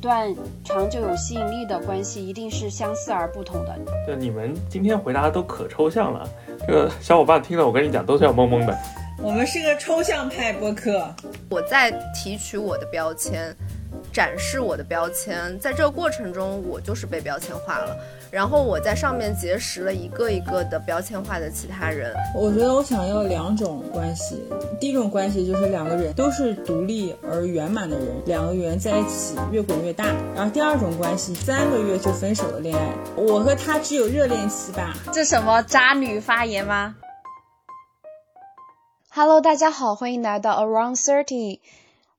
段长久有吸引力的关系一定是相似而不同的。就，你们今天回答都可抽象了，这个小伙伴听了我跟你讲都是要懵懵的。我们是个抽象派播客，我在提取我的标签。展示我的标签，在这个过程中，我就是被标签化了。然后我在上面结识了一个一个的标签化的其他人。我觉得我想要两种关系，第一种关系就是两个人都是独立而圆满的人，两个圆在一起越滚越大。然后第二种关系，三个月就分手的恋爱，我和他只有热恋期吧？这什么渣女发言吗？Hello，大家好，欢迎来到 Around Thirty，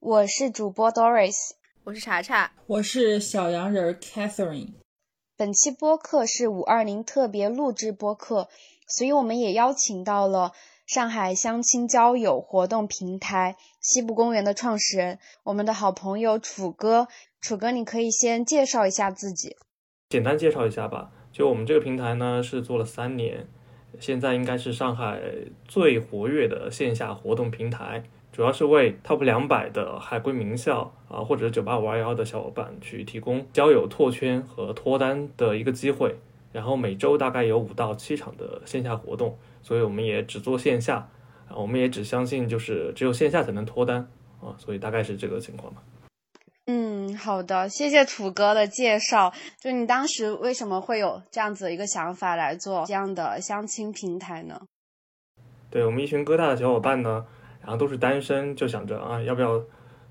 我是主播 Doris。我是查查，我是小洋人 Catherine。本期播客是五二零特别录制播客，所以我们也邀请到了上海相亲交友活动平台西部公园的创始人，我们的好朋友楚哥。楚哥，你可以先介绍一下自己。简单介绍一下吧，就我们这个平台呢是做了三年，现在应该是上海最活跃的线下活动平台。主要是为 Top 两百的海归名校啊，或者九八五二幺的小伙伴去提供交友拓圈和脱单的一个机会。然后每周大概有五到七场的线下活动，所以我们也只做线下啊，我们也只相信就是只有线下才能脱单啊，所以大概是这个情况吧。嗯，好的，谢谢土哥的介绍。就你当时为什么会有这样子一个想法来做这样的相亲平台呢？对我们一群哥大的小伙伴呢。然后都是单身，就想着啊，要不要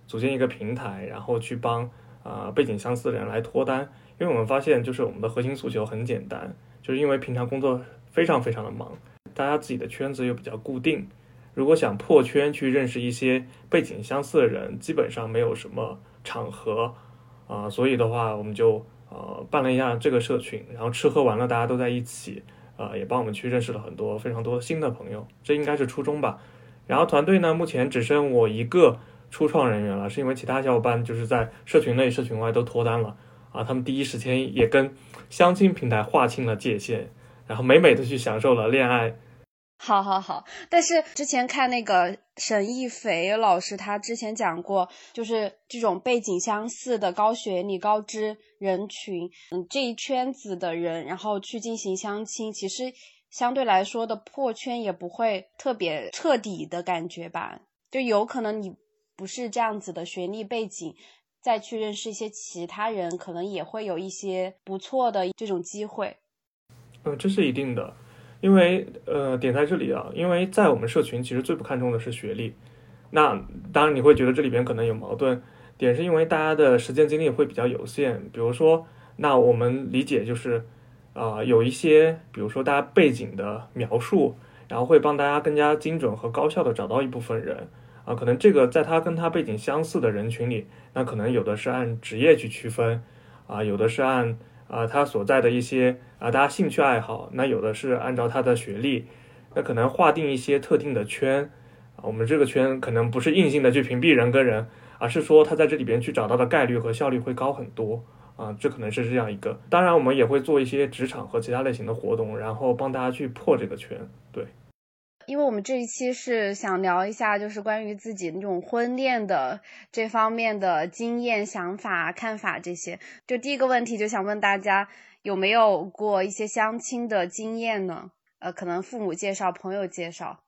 组建一个平台，然后去帮啊背景相似的人来脱单？因为我们发现，就是我们的核心诉求很简单，就是因为平常工作非常非常的忙，大家自己的圈子又比较固定，如果想破圈去认识一些背景相似的人，基本上没有什么场合啊，所以的话，我们就呃办了一下这个社群，然后吃喝玩乐大家都在一起，呃，也帮我们去认识了很多非常多新的朋友，这应该是初衷吧。然后团队呢，目前只剩我一个初创人员了，是因为其他小伙伴就是在社群内、社群外都脱单了啊，他们第一时间也跟相亲平台划清了界限，然后美美的去享受了恋爱。好好好，但是之前看那个沈亦斐老师，他之前讲过，就是这种背景相似的高学历、高知人群，嗯，这一圈子的人，然后去进行相亲，其实。相对来说的破圈也不会特别彻底的感觉吧，就有可能你不是这样子的学历背景，再去认识一些其他人，可能也会有一些不错的这种机会。嗯，这是一定的，因为呃点在这里啊，因为在我们社群其实最不看重的是学历，那当然你会觉得这里边可能有矛盾点，是因为大家的时间精力会比较有限，比如说，那我们理解就是。啊，有一些，比如说大家背景的描述，然后会帮大家更加精准和高效的找到一部分人啊，可能这个在他跟他背景相似的人群里，那可能有的是按职业去区分啊，有的是按啊他所在的一些啊大家兴趣爱好，那有的是按照他的学历，那可能划定一些特定的圈啊，我们这个圈可能不是硬性的去屏蔽人跟人，而是说他在这里边去找到的概率和效率会高很多。啊，这可能是这样一个。当然，我们也会做一些职场和其他类型的活动，然后帮大家去破这个圈。对，因为我们这一期是想聊一下，就是关于自己那种婚恋的这方面的经验、想法、看法这些。就第一个问题，就想问大家有没有过一些相亲的经验呢？呃，可能父母介绍、朋友介绍。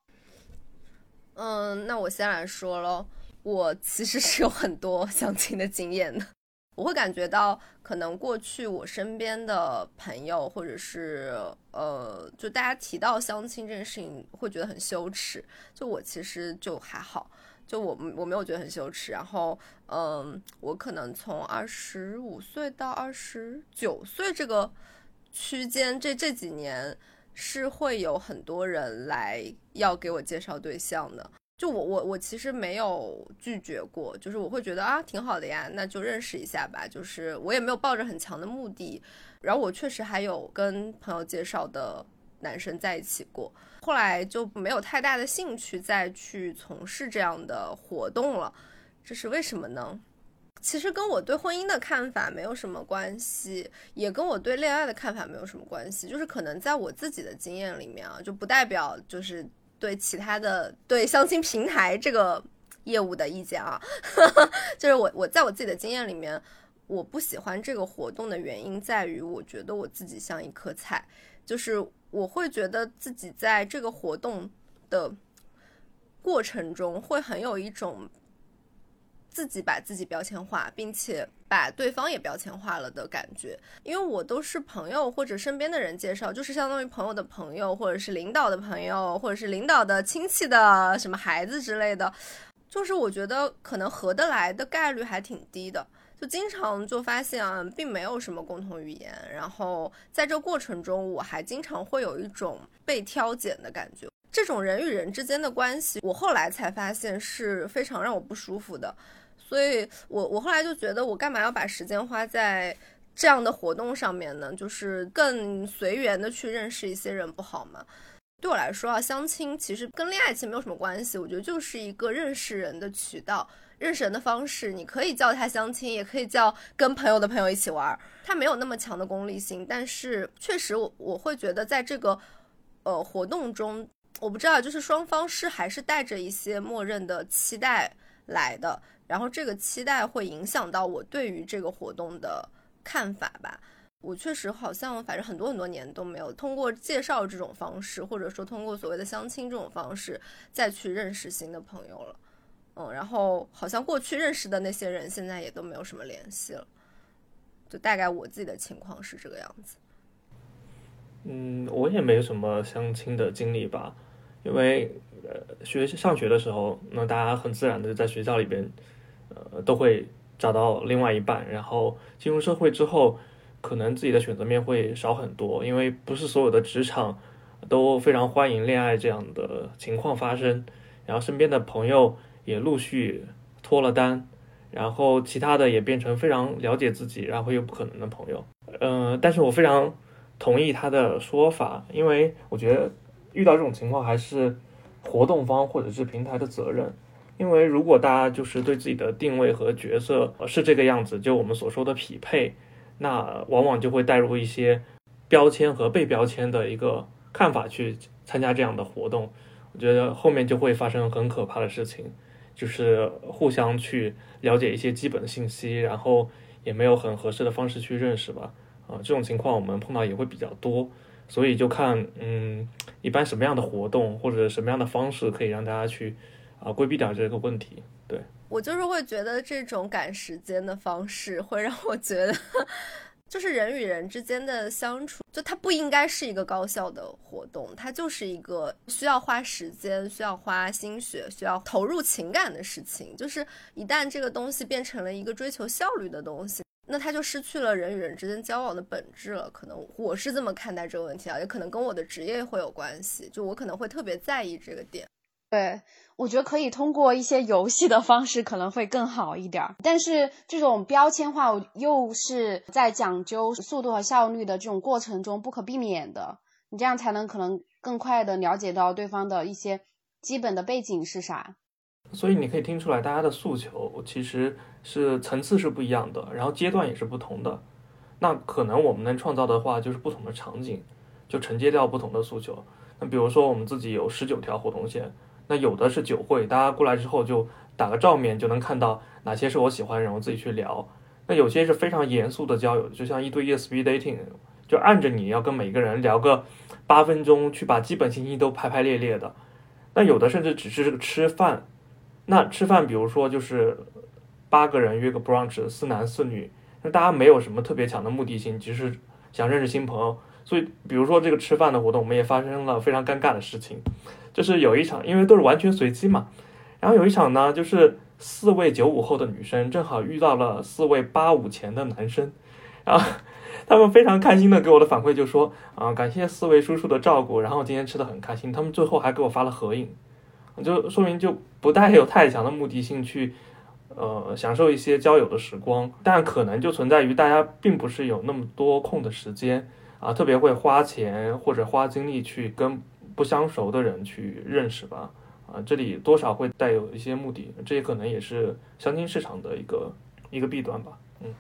嗯，那我先来说喽，我其实是有很多相亲的经验的。我会感觉到，可能过去我身边的朋友，或者是呃，就大家提到相亲这件事情，会觉得很羞耻。就我其实就还好，就我我没有觉得很羞耻。然后，嗯，我可能从二十五岁到二十九岁这个区间，这这几年是会有很多人来要给我介绍对象的。就我我我其实没有拒绝过，就是我会觉得啊挺好的呀，那就认识一下吧。就是我也没有抱着很强的目的，然后我确实还有跟朋友介绍的男生在一起过，后来就没有太大的兴趣再去从事这样的活动了。这是为什么呢？其实跟我对婚姻的看法没有什么关系，也跟我对恋爱的看法没有什么关系，就是可能在我自己的经验里面啊，就不代表就是。对其他的对相亲平台这个业务的意见啊，就是我我在我自己的经验里面，我不喜欢这个活动的原因在于，我觉得我自己像一颗菜，就是我会觉得自己在这个活动的过程中会很有一种。自己把自己标签化，并且把对方也标签化了的感觉，因为我都是朋友或者身边的人介绍，就是相当于朋友的朋友，或者是领导的朋友，或者是领导的亲戚的什么孩子之类的，就是我觉得可能合得来的概率还挺低的，就经常就发现啊，并没有什么共同语言，然后在这过程中，我还经常会有一种被挑拣的感觉，这种人与人之间的关系，我后来才发现是非常让我不舒服的。所以，我我后来就觉得，我干嘛要把时间花在这样的活动上面呢？就是更随缘的去认识一些人，不好吗？对我来说啊，相亲其实跟恋爱其实没有什么关系，我觉得就是一个认识人的渠道，认识人的方式。你可以叫他相亲，也可以叫跟朋友的朋友一起玩，它没有那么强的功利性。但是，确实我我会觉得，在这个呃活动中，我不知道，就是双方是还是带着一些默认的期待来的。然后这个期待会影响到我对于这个活动的看法吧。我确实好像反正很多很多年都没有通过介绍这种方式，或者说通过所谓的相亲这种方式再去认识新的朋友了。嗯，然后好像过去认识的那些人现在也都没有什么联系了。就大概我自己的情况是这个样子。嗯，我也没什么相亲的经历吧，因为呃学上学的时候，那大家很自然的就在学校里边。呃，都会找到另外一半，然后进入社会之后，可能自己的选择面会少很多，因为不是所有的职场都非常欢迎恋爱这样的情况发生，然后身边的朋友也陆续脱了单，然后其他的也变成非常了解自己，然后又不可能的朋友。嗯，但是我非常同意他的说法，因为我觉得遇到这种情况还是活动方或者是平台的责任。因为如果大家就是对自己的定位和角色是这个样子，就我们所说的匹配，那往往就会带入一些标签和被标签的一个看法去参加这样的活动。我觉得后面就会发生很可怕的事情，就是互相去了解一些基本信息，然后也没有很合适的方式去认识吧。啊，这种情况我们碰到也会比较多，所以就看嗯，一般什么样的活动或者什么样的方式可以让大家去。啊，规避掉这个问题。对我就是会觉得这种赶时间的方式会让我觉得，就是人与人之间的相处，就它不应该是一个高效的活动，它就是一个需要花时间、需要花心血、需要投入情感的事情。就是一旦这个东西变成了一个追求效率的东西，那它就失去了人与人之间交往的本质了。可能我是这么看待这个问题啊，也可能跟我的职业会有关系。就我可能会特别在意这个点。对。我觉得可以通过一些游戏的方式可能会更好一点，但是这种标签化又是在讲究速度和效率的这种过程中不可避免的，你这样才能可能更快的了解到对方的一些基本的背景是啥。所以你可以听出来，大家的诉求其实是层次是不一样的，然后阶段也是不同的。那可能我们能创造的话，就是不同的场景，就承接掉不同的诉求。那比如说我们自己有十九条活动线。那有的是酒会，大家过来之后就打个照面，就能看到哪些是我喜欢的人，我自己去聊。那有些是非常严肃的交友，就像一对一的 speed dating，就按着你要跟每个人聊个八分钟，去把基本信息都排排列列的。那有的甚至只是吃饭，那吃饭，比如说就是八个人约个 brunch，四男四女，那大家没有什么特别强的目的性，只是想认识新朋友。所以，比如说这个吃饭的活动，我们也发生了非常尴尬的事情。就是有一场，因为都是完全随机嘛，然后有一场呢，就是四位九五后的女生正好遇到了四位八五前的男生，然后他们非常开心的给我的反馈就说啊，感谢四位叔叔的照顾，然后今天吃的很开心，他们最后还给我发了合影，就说明就不带有太强的目的性去呃享受一些交友的时光，但可能就存在于大家并不是有那么多空的时间啊，特别会花钱或者花精力去跟。不相熟的人去认识吧，啊，这里多少会带有一些目的，这也可能也是相亲市场的一个一个弊端吧。嗯，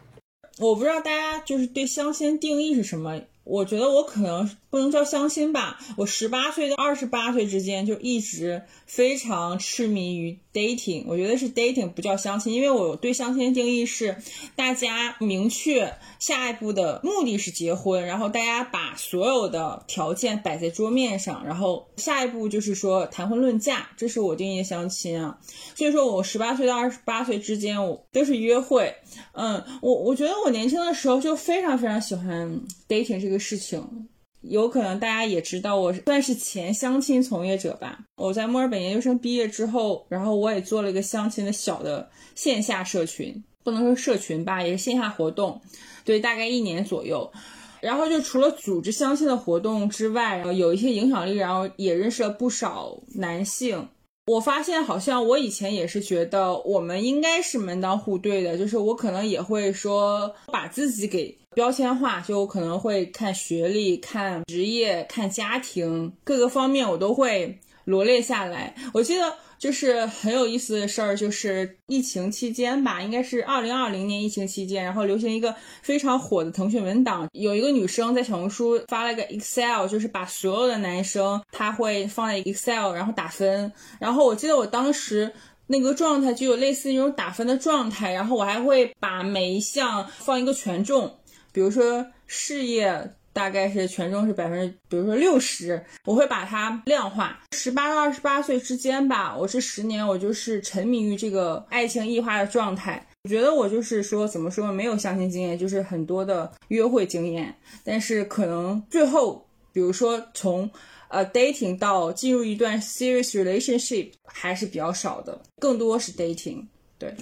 我不知道大家就是对相亲定义是什么，我觉得我可能不能叫相亲吧。我十八岁到二十八岁之间就一直非常痴迷于 dating，我觉得是 dating 不叫相亲，因为我对相亲的定义是，大家明确下一步的目的是结婚，然后大家把所有的条件摆在桌面上，然后下一步就是说谈婚论嫁，这是我定义的相亲啊。所以说我十八岁到二十八岁之间，我都是约会。嗯，我我觉得我年轻的时候就非常非常喜欢 dating 这个个事情。有可能大家也知道，我算是前相亲从业者吧。我在墨尔本研究生毕业之后，然后我也做了一个相亲的小的线下社群，不能说社群吧，也是线下活动，对，大概一年左右。然后就除了组织相亲的活动之外，然后有一些影响力，然后也认识了不少男性。我发现好像我以前也是觉得我们应该是门当户对的，就是我可能也会说把自己给。标签化，就可能会看学历、看职业、看家庭各个方面，我都会罗列下来。我记得就是很有意思的事儿，就是疫情期间吧，应该是二零二零年疫情期间，然后流行一个非常火的腾讯文档，有一个女生在小红书发了个 Excel，就是把所有的男生他会放在 Excel，然后打分。然后我记得我当时那个状态就有类似那种打分的状态，然后我还会把每一项放一个权重。比如说事业大概是权重是百分之，比如说六十，我会把它量化。十八到二十八岁之间吧，我这十年我就是沉迷于这个爱情异化的状态。我觉得我就是说，怎么说没有相亲经验，就是很多的约会经验，但是可能最后，比如说从呃 dating 到进入一段 serious relationship 还是比较少的，更多是 dating。对，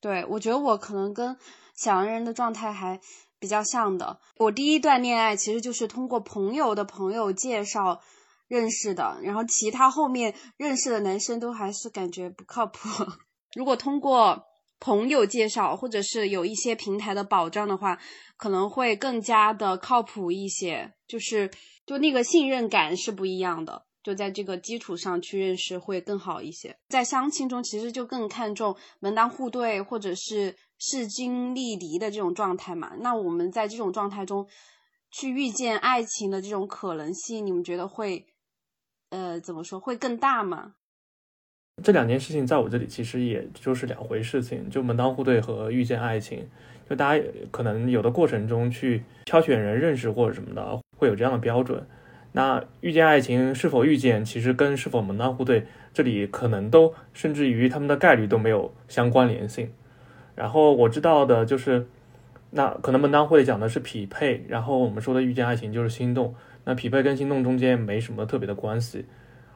对我觉得我可能跟。小洋人的状态还比较像的。我第一段恋爱其实就是通过朋友的朋友介绍认识的，然后其他后面认识的男生都还是感觉不靠谱。如果通过朋友介绍或者是有一些平台的保障的话，可能会更加的靠谱一些。就是就那个信任感是不一样的，就在这个基础上去认识会更好一些。在相亲中，其实就更看重门当户对，或者是。势均力敌的这种状态嘛，那我们在这种状态中去遇见爱情的这种可能性，你们觉得会，呃，怎么说会更大吗？这两件事情在我这里其实也就是两回事情，就门当户对和遇见爱情，就大家可能有的过程中去挑选人认识或者什么的，会有这样的标准。那遇见爱情是否遇见，其实跟是否门当户对，这里可能都甚至于他们的概率都没有相关联性。然后我知道的就是，那可能门当户对讲的是匹配，然后我们说的遇见爱情就是心动。那匹配跟心动中间没什么特别的关系，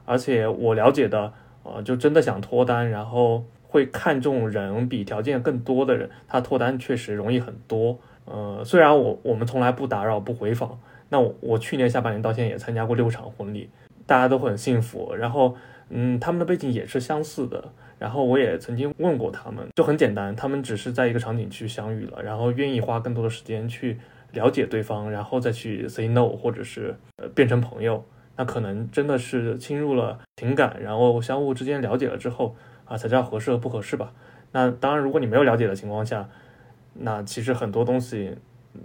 而且我了解的，呃，就真的想脱单，然后会看重人比条件更多的人，他脱单确实容易很多。呃，虽然我我们从来不打扰不回访，那我我去年下半年到现在也参加过六场婚礼，大家都很幸福，然后嗯，他们的背景也是相似的。然后我也曾经问过他们，就很简单，他们只是在一个场景去相遇了，然后愿意花更多的时间去了解对方，然后再去 say no，或者是呃变成朋友，那可能真的是侵入了情感，然后相互之间了解了之后啊，才知道合适和不合适吧。那当然，如果你没有了解的情况下，那其实很多东西，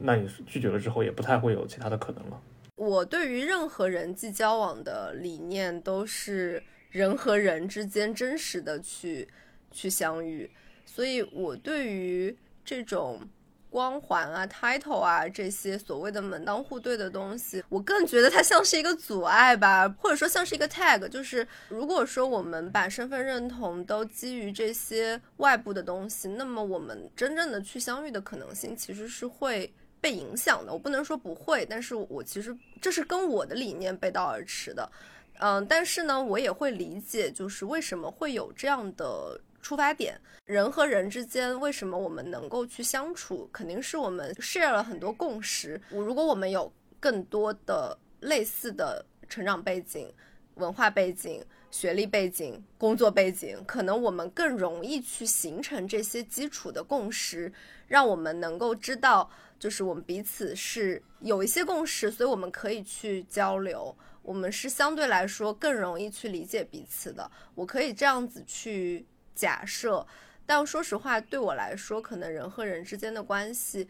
那你拒绝了之后，也不太会有其他的可能了。我对于任何人际交往的理念都是。人和人之间真实的去去相遇，所以我对于这种光环啊、title 啊这些所谓的门当户对的东西，我更觉得它像是一个阻碍吧，或者说像是一个 tag。就是如果说我们把身份认同都基于这些外部的东西，那么我们真正的去相遇的可能性其实是会被影响的。我不能说不会，但是我其实这是跟我的理念背道而驰的。嗯，但是呢，我也会理解，就是为什么会有这样的出发点。人和人之间，为什么我们能够去相处，肯定是我们 share 了很多共识。如果我们有更多的类似的成长背景、文化背景、学历背景、工作背景，可能我们更容易去形成这些基础的共识，让我们能够知道，就是我们彼此是有一些共识，所以我们可以去交流。我们是相对来说更容易去理解彼此的，我可以这样子去假设，但说实话，对我来说，可能人和人之间的关系，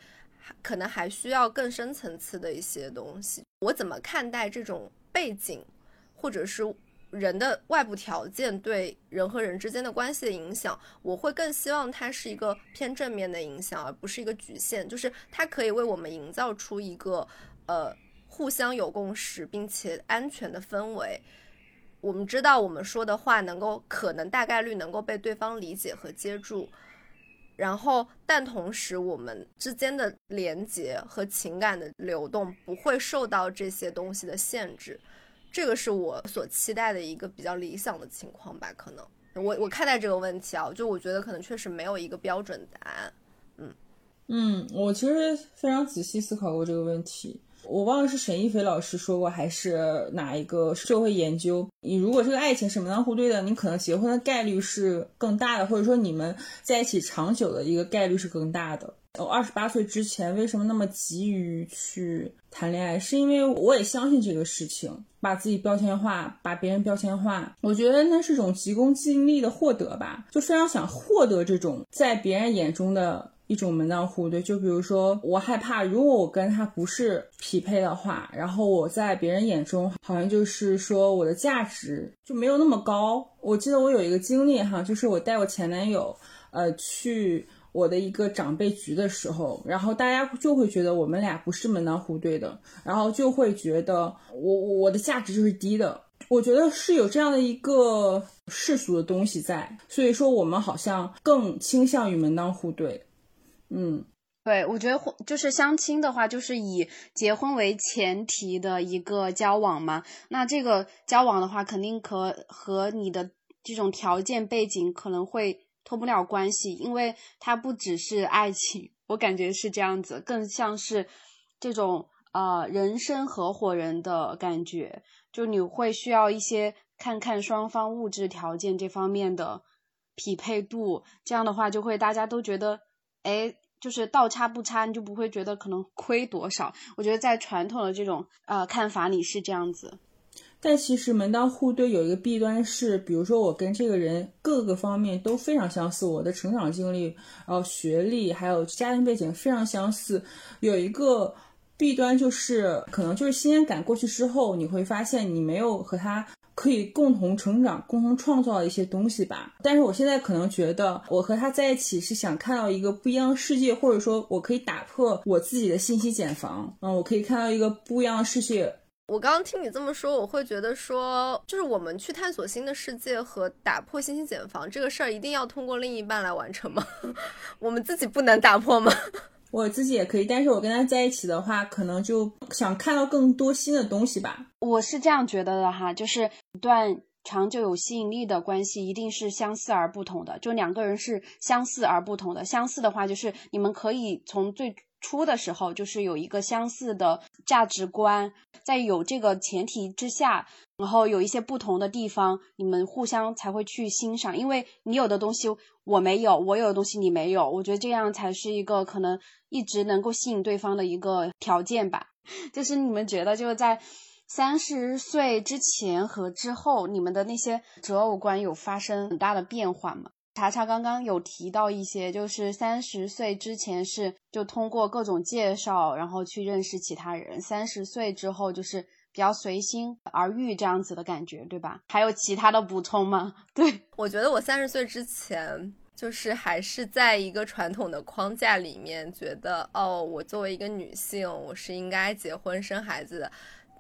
可能还需要更深层次的一些东西。我怎么看待这种背景，或者是人的外部条件对人和人之间的关系的影响，我会更希望它是一个偏正面的影响，而不是一个局限。就是它可以为我们营造出一个呃互相有共识并且安全的氛围。我们知道我们说的话能够可能大概率能够被对方理解和接住，然后但同时我们之间的连接和情感的流动不会受到这些东西的限制。这个是我所期待的一个比较理想的情况吧？可能我我看待这个问题啊，就我觉得可能确实没有一个标准答案。嗯嗯，我其实非常仔细思考过这个问题。我忘了是沈一菲老师说过，还是哪一个社会研究？你如果这个爱情是门当户对的，你可能结婚的概率是更大的，或者说你们在一起长久的一个概率是更大的。我二十八岁之前为什么那么急于去谈恋爱？是因为我也相信这个事情，把自己标签化，把别人标签化。我觉得那是种急功近利的获得吧，就非常想获得这种在别人眼中的一种门当户对。就比如说，我害怕如果我跟他不是匹配的话，然后我在别人眼中好像就是说我的价值就没有那么高。我记得我有一个经历哈，就是我带我前男友，呃，去。我的一个长辈局的时候，然后大家就会觉得我们俩不是门当户对的，然后就会觉得我我的价值就是低的。我觉得是有这样的一个世俗的东西在，所以说我们好像更倾向于门当户对。嗯，对，我觉得婚就是相亲的话，就是以结婚为前提的一个交往嘛。那这个交往的话，肯定可和你的这种条件背景可能会。脱不了关系，因为它不只是爱情，我感觉是这样子，更像是这种呃人生合伙人的感觉。就你会需要一些看看双方物质条件这方面的匹配度，这样的话就会大家都觉得，哎，就是倒差不差，你就不会觉得可能亏多少。我觉得在传统的这种呃看法里是这样子。但其实门当户对有一个弊端是，比如说我跟这个人各个方面都非常相似，我的成长经历、然后学历还有家庭背景非常相似。有一个弊端就是，可能就是新鲜感过去之后，你会发现你没有和他可以共同成长、共同创造一些东西吧。但是我现在可能觉得，我和他在一起是想看到一个不一样的世界，或者说我可以打破我自己的信息茧房，嗯，我可以看到一个不一样的世界。我刚刚听你这么说，我会觉得说，就是我们去探索新的世界和打破信息茧房这个事儿，一定要通过另一半来完成吗？我们自己不能打破吗？我自己也可以，但是我跟他在一起的话，可能就想看到更多新的东西吧。我是这样觉得的哈，就是一段长久有吸引力的关系，一定是相似而不同的，就两个人是相似而不同的。相似的话，就是你们可以从最。初的时候就是有一个相似的价值观，在有这个前提之下，然后有一些不同的地方，你们互相才会去欣赏。因为你有的东西我没有，我有的东西你没有，我觉得这样才是一个可能一直能够吸引对方的一个条件吧。就是你们觉得，就是在三十岁之前和之后，你们的那些择偶观有发生很大的变化吗？查查刚刚有提到一些，就是三十岁之前是就通过各种介绍，然后去认识其他人；三十岁之后就是比较随心而遇这样子的感觉，对吧？还有其他的补充吗？对我觉得我三十岁之前就是还是在一个传统的框架里面，觉得哦，我作为一个女性，我是应该结婚生孩子的。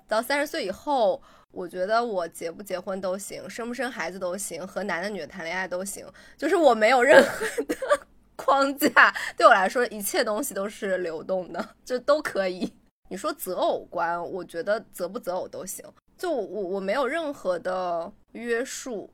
到三十岁以后。我觉得我结不结婚都行，生不生孩子都行，和男的女的谈恋爱都行，就是我没有任何的 框架，对我来说一切东西都是流动的，就都可以。你说择偶观，我觉得择不择偶都行，就我我没有任何的约束，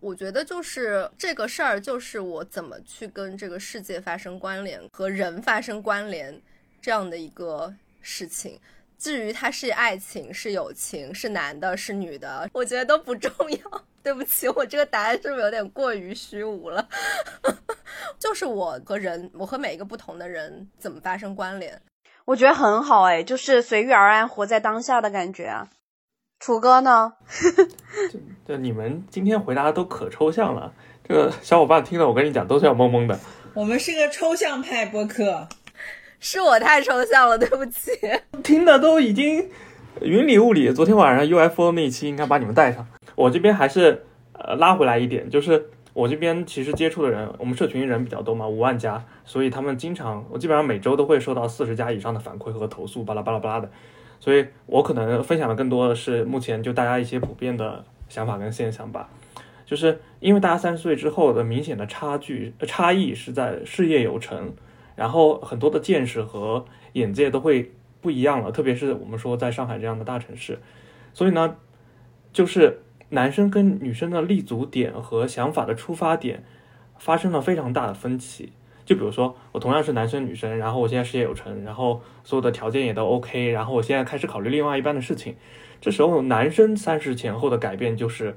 我觉得就是这个事儿，就是我怎么去跟这个世界发生关联，和人发生关联这样的一个事情。至于他是爱情是友情是男的是女的，我觉得都不重要。对不起，我这个答案是不是有点过于虚无了？就是我和人，我和每一个不同的人怎么发生关联？我觉得很好哎，就是随遇而安，活在当下的感觉啊。楚哥呢？就你们今天回答的都可抽象了，这个小伙伴听了我跟你讲都是要懵懵的。我们是个抽象派播客。是我太抽象了，对不起。听的都已经云里雾里。昨天晚上 UFO 那一期应该把你们带上。我这边还是呃拉回来一点，就是我这边其实接触的人，我们社群人比较多嘛，五万加，所以他们经常，我基本上每周都会收到四十家以上的反馈和投诉，巴拉巴拉巴拉的，所以我可能分享的更多的是目前就大家一些普遍的想法跟现象吧。就是因为大家三十岁之后的明显的差距差异是在事业有成，然后很多的见识和眼界都会不一样了，特别是我们说在上海这样的大城市，所以呢，就是男生跟女生的立足点和想法的出发点发生了非常大的分歧。就比如说我同样是男生女生，然后我现在事业有成，然后所有的条件也都 OK，然后我现在开始考虑另外一半的事情，这时候男生三十前后的改变就是。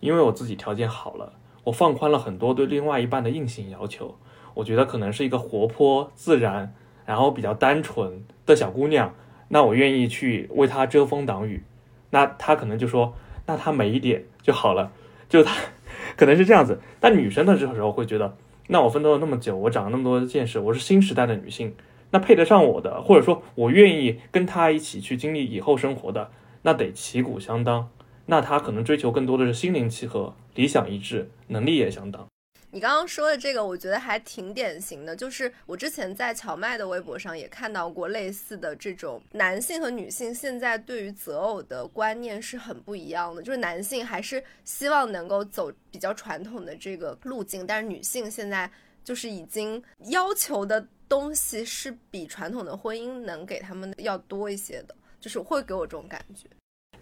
因为我自己条件好了，我放宽了很多对另外一半的硬性要求。我觉得可能是一个活泼自然，然后比较单纯的小姑娘，那我愿意去为她遮风挡雨。那她可能就说，那她美一点就好了，就她 可能是这样子。但女生的这个时候会觉得，那我奋斗了那么久，我长了那么多见识，我是新时代的女性，那配得上我的，或者说我愿意跟她一起去经历以后生活的，那得旗鼓相当。那他可能追求更多的是心灵契合、理想一致、能力也相当。你刚刚说的这个，我觉得还挺典型的，就是我之前在荞麦的微博上也看到过类似的这种男性和女性现在对于择偶的观念是很不一样的，就是男性还是希望能够走比较传统的这个路径，但是女性现在就是已经要求的东西是比传统的婚姻能给他们要多一些的，就是会给我这种感觉。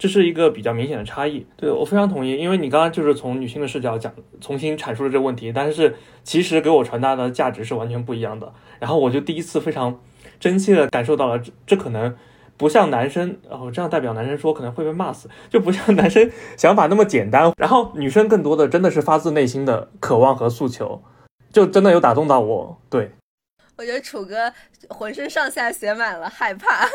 这是一个比较明显的差异，对我非常同意，因为你刚刚就是从女性的视角讲，重新阐述了这个问题，但是其实给我传达的价值是完全不一样的。然后我就第一次非常真切的感受到了，这这可能不像男生，哦，这样代表男生说可能会被骂死，就不像男生想法那么简单。然后女生更多的真的是发自内心的渴望和诉求，就真的有打动到我，对。我觉得楚哥浑身上下写满了害怕，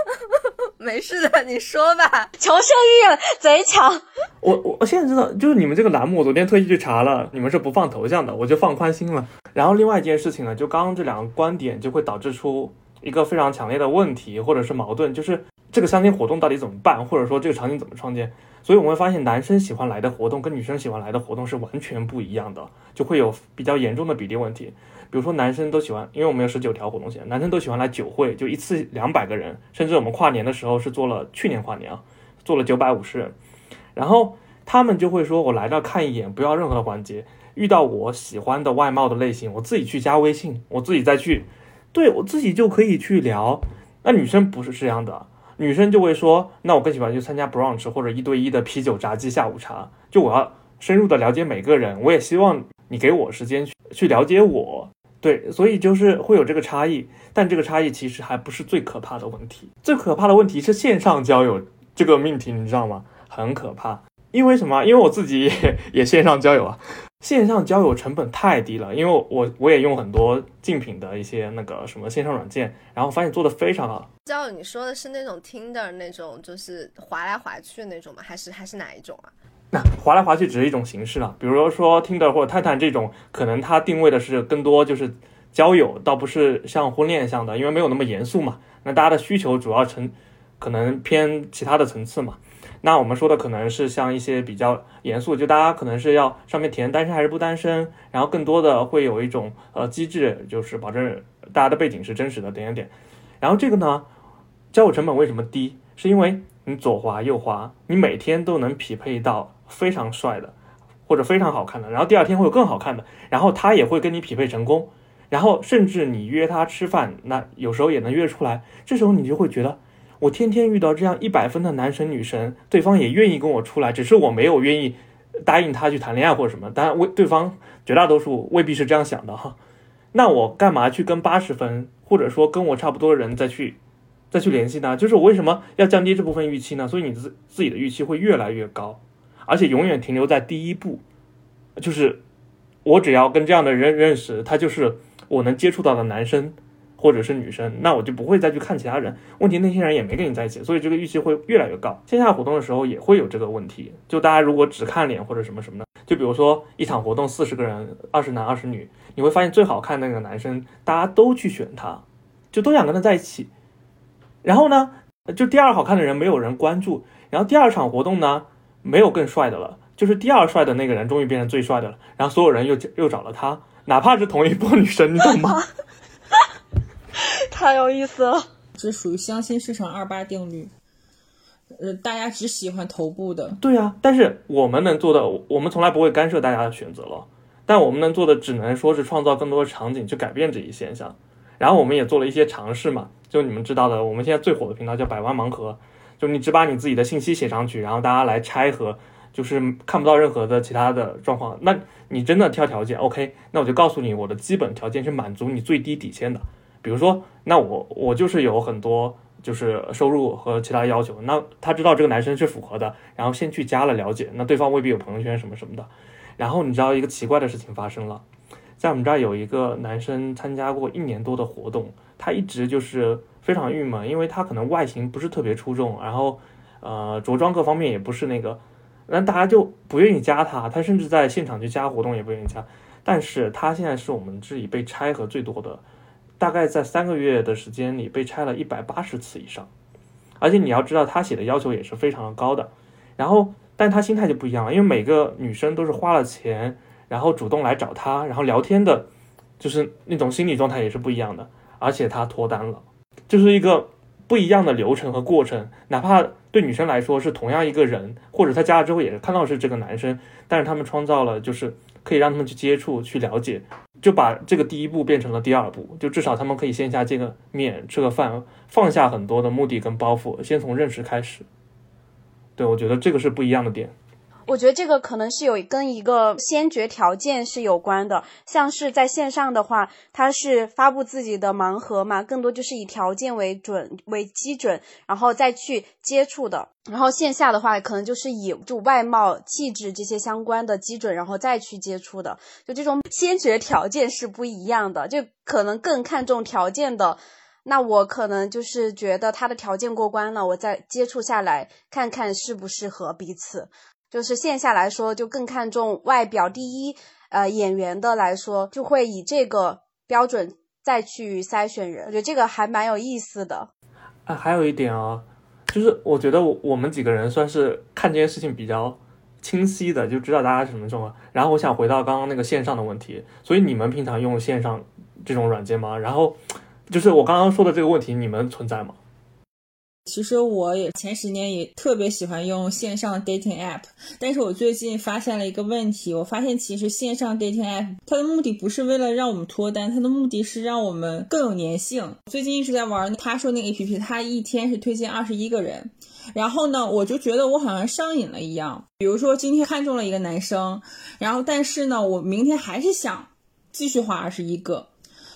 没事的，你说吧。求生欲贼强。我我我现在知道，就是你们这个栏目，我昨天特意去查了，你们是不放头像的，我就放宽心了。然后另外一件事情呢，就刚刚这两个观点就会导致出一个非常强烈的问题或者是矛盾，就是这个相亲活动到底怎么办，或者说这个场景怎么创建？所以我们会发现，男生喜欢来的活动跟女生喜欢来的活动是完全不一样的，就会有比较严重的比例问题。比如说，男生都喜欢，因为我们有十九条活动线，男生都喜欢来酒会，就一次两百个人，甚至我们跨年的时候是做了，去年跨年啊，做了九百五十人，然后他们就会说，我来这看一眼，不要任何的环节，遇到我喜欢的外貌的类型，我自己去加微信，我自己再去，对我自己就可以去聊。那女生不是这样的，女生就会说，那我更喜欢去参加 brunch 或者一对一的啤酒炸鸡下午茶，就我要深入的了解每个人，我也希望你给我时间去去了解我。对，所以就是会有这个差异，但这个差异其实还不是最可怕的问题。最可怕的问题是线上交友这个命题，你知道吗？很可怕。因为什么？因为我自己也 也线上交友啊。线上交友成本太低了，因为我我也用很多竞品的一些那个什么线上软件，然后发现做的非常好。交友你说的是那种 Tinder 那种，就是滑来滑去那种吗？还是还是哪一种啊？划来划去只是一种形式了，比如说 Tinder 或者探探这种，可能它定位的是更多就是交友，倒不是像婚恋像的，因为没有那么严肃嘛。那大家的需求主要成可能偏其他的层次嘛。那我们说的可能是像一些比较严肃，就大家可能是要上面填单身还是不单身，然后更多的会有一种呃机制，就是保证大家的背景是真实的点点点。然后这个呢，交友成本为什么低？是因为你左滑右滑，你每天都能匹配到。非常帅的，或者非常好看的，然后第二天会有更好看的，然后他也会跟你匹配成功，然后甚至你约他吃饭，那有时候也能约出来。这时候你就会觉得，我天天遇到这样一百分的男神女神，对方也愿意跟我出来，只是我没有愿意答应他去谈恋爱或者什么。当然，为对方绝大多数未必是这样想的哈。那我干嘛去跟八十分，或者说跟我差不多的人再去再去联系呢？就是我为什么要降低这部分预期呢？所以你自自己的预期会越来越高。而且永远停留在第一步，就是我只要跟这样的人认识，他就是我能接触到的男生或者是女生，那我就不会再去看其他人。问题那些人也没跟你在一起，所以这个预期会越来越高。线下活动的时候也会有这个问题，就大家如果只看脸或者什么什么的，就比如说一场活动四十个人，二十男二十女，你会发现最好看那个男生大家都去选他，就都想跟他在一起。然后呢，就第二好看的人没有人关注，然后第二场活动呢。没有更帅的了，就是第二帅的那个人终于变成最帅的了，然后所有人又又找了他，哪怕是同一波女生，你懂吗？太有意思了，这属于相亲市场二八定律。呃，大家只喜欢头部的，对啊，但是我们能做的，我们从来不会干涉大家的选择了。但我们能做的，只能说是创造更多的场景去改变这一现象。然后我们也做了一些尝试嘛，就你们知道的，我们现在最火的频道叫百万盲盒，就你只把你自己的信息写上去，然后大家来拆盒，就是看不到任何的其他的状况。那你真的挑条件，OK，那我就告诉你，我的基本条件是满足你最低底线的。比如说，那我我就是有很多。就是收入和其他要求，那他知道这个男生是符合的，然后先去加了了解，那对方未必有朋友圈什么什么的，然后你知道一个奇怪的事情发生了，在我们这儿有一个男生参加过一年多的活动，他一直就是非常郁闷，因为他可能外形不是特别出众，然后呃着装各方面也不是那个，那大家就不愿意加他，他甚至在现场去加活动也不愿意加，但是他现在是我们这里被拆和最多的。大概在三个月的时间里被拆了一百八十次以上，而且你要知道他写的要求也是非常的高的，然后但他心态就不一样了，因为每个女生都是花了钱，然后主动来找他，然后聊天的，就是那种心理状态也是不一样的，而且他脱单了，就是一个不一样的流程和过程，哪怕对女生来说是同样一个人，或者他加了之后也是看到是这个男生，但是他们创造了就是可以让他们去接触去了解。就把这个第一步变成了第二步，就至少他们可以线下见个面，吃个饭，放下很多的目的跟包袱，先从认识开始。对我觉得这个是不一样的点。我觉得这个可能是有跟一个先决条件是有关的，像是在线上的话，它是发布自己的盲盒嘛，更多就是以条件为准为基准，然后再去接触的。然后线下的话，可能就是以就外貌、气质这些相关的基准，然后再去接触的。就这种先决条件是不一样的，就可能更看重条件的，那我可能就是觉得他的条件过关了，我再接触下来看看适不适合彼此。就是线下来说，就更看重外表。第一，呃，演员的来说，就会以这个标准再去筛选人。我觉得这个还蛮有意思的。啊，还有一点啊，就是我觉得我我们几个人算是看这件事情比较清晰的，就知道大家什么状况。然后我想回到刚刚那个线上的问题，所以你们平常用线上这种软件吗？然后就是我刚刚说的这个问题，你们存在吗？其实我也前十年也特别喜欢用线上 dating app，但是我最近发现了一个问题，我发现其实线上 dating app 它的目的不是为了让我们脱单，它的目的是让我们更有粘性。最近一直在玩他说那个 app，他一天是推荐二十一个人，然后呢，我就觉得我好像上瘾了一样。比如说今天看中了一个男生，然后但是呢，我明天还是想继续花二十一个，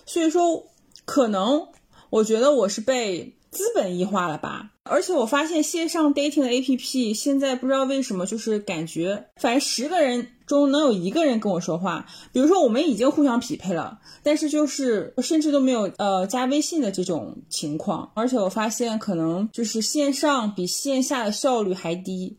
所以说可能我觉得我是被。资本异化了吧？而且我发现线上 dating 的 APP 现在不知道为什么，就是感觉反正十个人中能有一个人跟我说话。比如说我们已经互相匹配了，但是就是甚至都没有呃加微信的这种情况。而且我发现可能就是线上比线下的效率还低。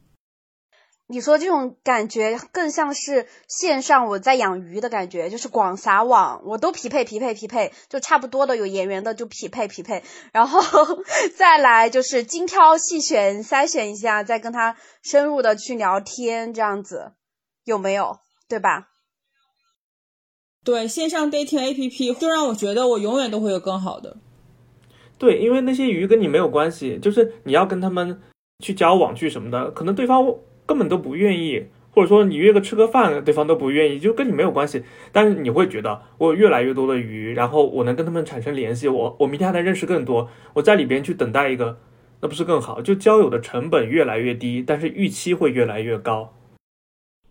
你说这种感觉更像是线上我在养鱼的感觉，就是广撒网，我都匹配匹配匹配，就差不多的有眼缘的就匹配匹配，然后 再来就是精挑细选筛选一下，再跟他深入的去聊天，这样子有没有？对吧？对，线上 dating APP 就让我觉得我永远都会有更好的。对，因为那些鱼跟你没有关系，就是你要跟他们去交往去什么的，可能对方。根本都不愿意，或者说你约个吃个饭，对方都不愿意，就跟你没有关系。但是你会觉得我有越来越多的鱼，然后我能跟他们产生联系，我我明天还能认识更多，我在里边去等待一个，那不是更好？就交友的成本越来越低，但是预期会越来越高。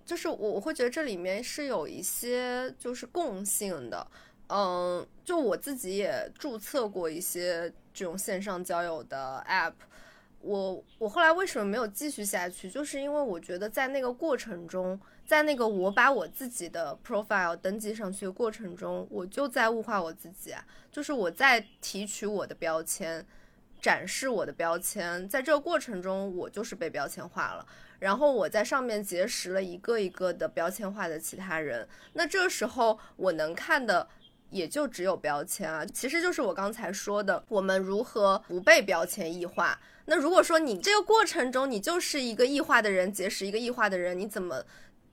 就是我我会觉得这里面是有一些就是共性的，嗯，就我自己也注册过一些这种线上交友的 app。我我后来为什么没有继续下去？就是因为我觉得在那个过程中，在那个我把我自己的 profile 登记上去的过程中，我就在物化我自己，就是我在提取我的标签，展示我的标签，在这个过程中，我就是被标签化了。然后我在上面结识了一个一个的标签化的其他人。那这时候我能看的。也就只有标签啊。其实就是我刚才说的，我们如何不被标签异化。那如果说你这个过程中你就是一个异化的人，结识一个异化的人，你怎么？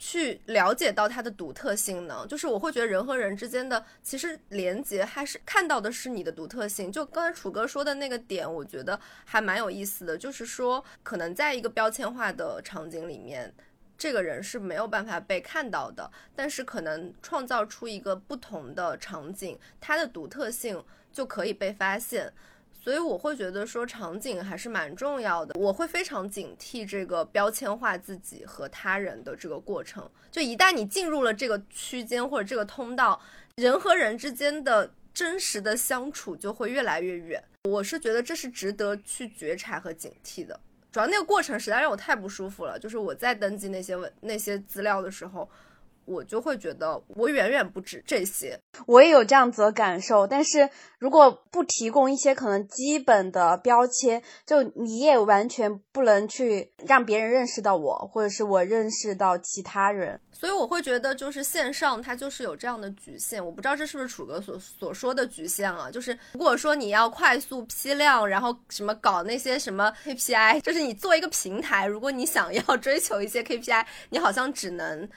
去了解到它的独特性呢？就是我会觉得人和人之间的其实连接还是看到的是你的独特性。就刚才楚哥说的那个点，我觉得还蛮有意思的。就是说，可能在一个标签化的场景里面，这个人是没有办法被看到的。但是可能创造出一个不同的场景，它的独特性就可以被发现。所以我会觉得说场景还是蛮重要的，我会非常警惕这个标签化自己和他人的这个过程。就一旦你进入了这个区间或者这个通道，人和人之间的真实的相处就会越来越远。我是觉得这是值得去觉察和警惕的。主要那个过程实在让我太不舒服了，就是我在登记那些文那些资料的时候。我就会觉得我远远不止这些，我也有这样子的感受。但是如果不提供一些可能基本的标签，就你也完全不能去让别人认识到我，或者是我认识到其他人。所以我会觉得，就是线上它就是有这样的局限。我不知道这是不是楚哥所所说的局限啊？就是如果说你要快速批量，然后什么搞那些什么 KPI，就是你做一个平台，如果你想要追求一些 KPI，你好像只能。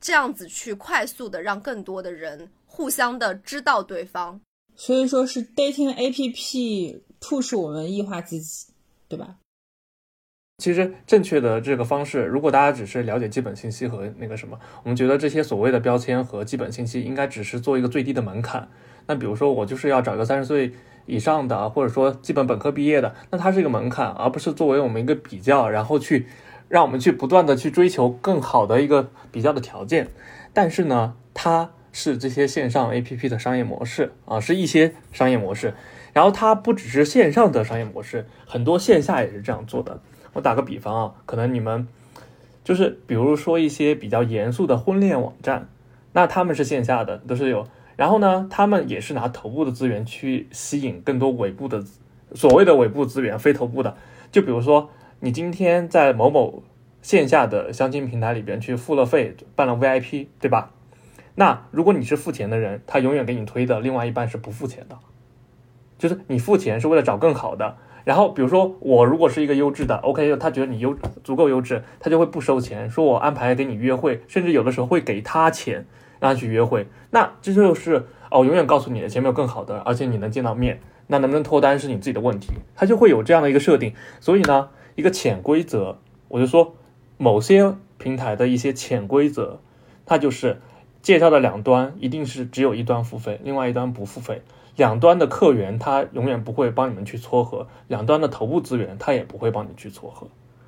这样子去快速的让更多的人互相的知道对方，所以说是 dating A P P push 我们异化自己，对吧？其实正确的这个方式，如果大家只是了解基本信息和那个什么，我们觉得这些所谓的标签和基本信息应该只是做一个最低的门槛。那比如说我就是要找一个三十岁以上的，或者说基本本科毕业的，那它是一个门槛，而不是作为我们一个比较，然后去。让我们去不断的去追求更好的一个比较的条件，但是呢，它是这些线上 APP 的商业模式啊，是一些商业模式。然后它不只是线上的商业模式，很多线下也是这样做的。我打个比方啊，可能你们就是比如说一些比较严肃的婚恋网站，那他们是线下的，都是有。然后呢，他们也是拿头部的资源去吸引更多尾部的所谓的尾部资源，非头部的，就比如说。你今天在某某线下的相亲平台里边去付了费办了 VIP，对吧？那如果你是付钱的人，他永远给你推的另外一半是不付钱的，就是你付钱是为了找更好的。然后比如说我如果是一个优质的，OK，他觉得你优足够优质，他就会不收钱，说我安排给你约会，甚至有的时候会给他钱让他去约会。那这就是哦，永远告诉你的前面有更好的，而且你能见到面，那能不能脱单是你自己的问题，他就会有这样的一个设定。所以呢。一个潜规则，我就说某些平台的一些潜规则，它就是介绍的两端一定是只有一端付费，另外一端不付费。两端的客源它永远不会帮你们去撮合，两端的头部资源它也不会帮你去撮合，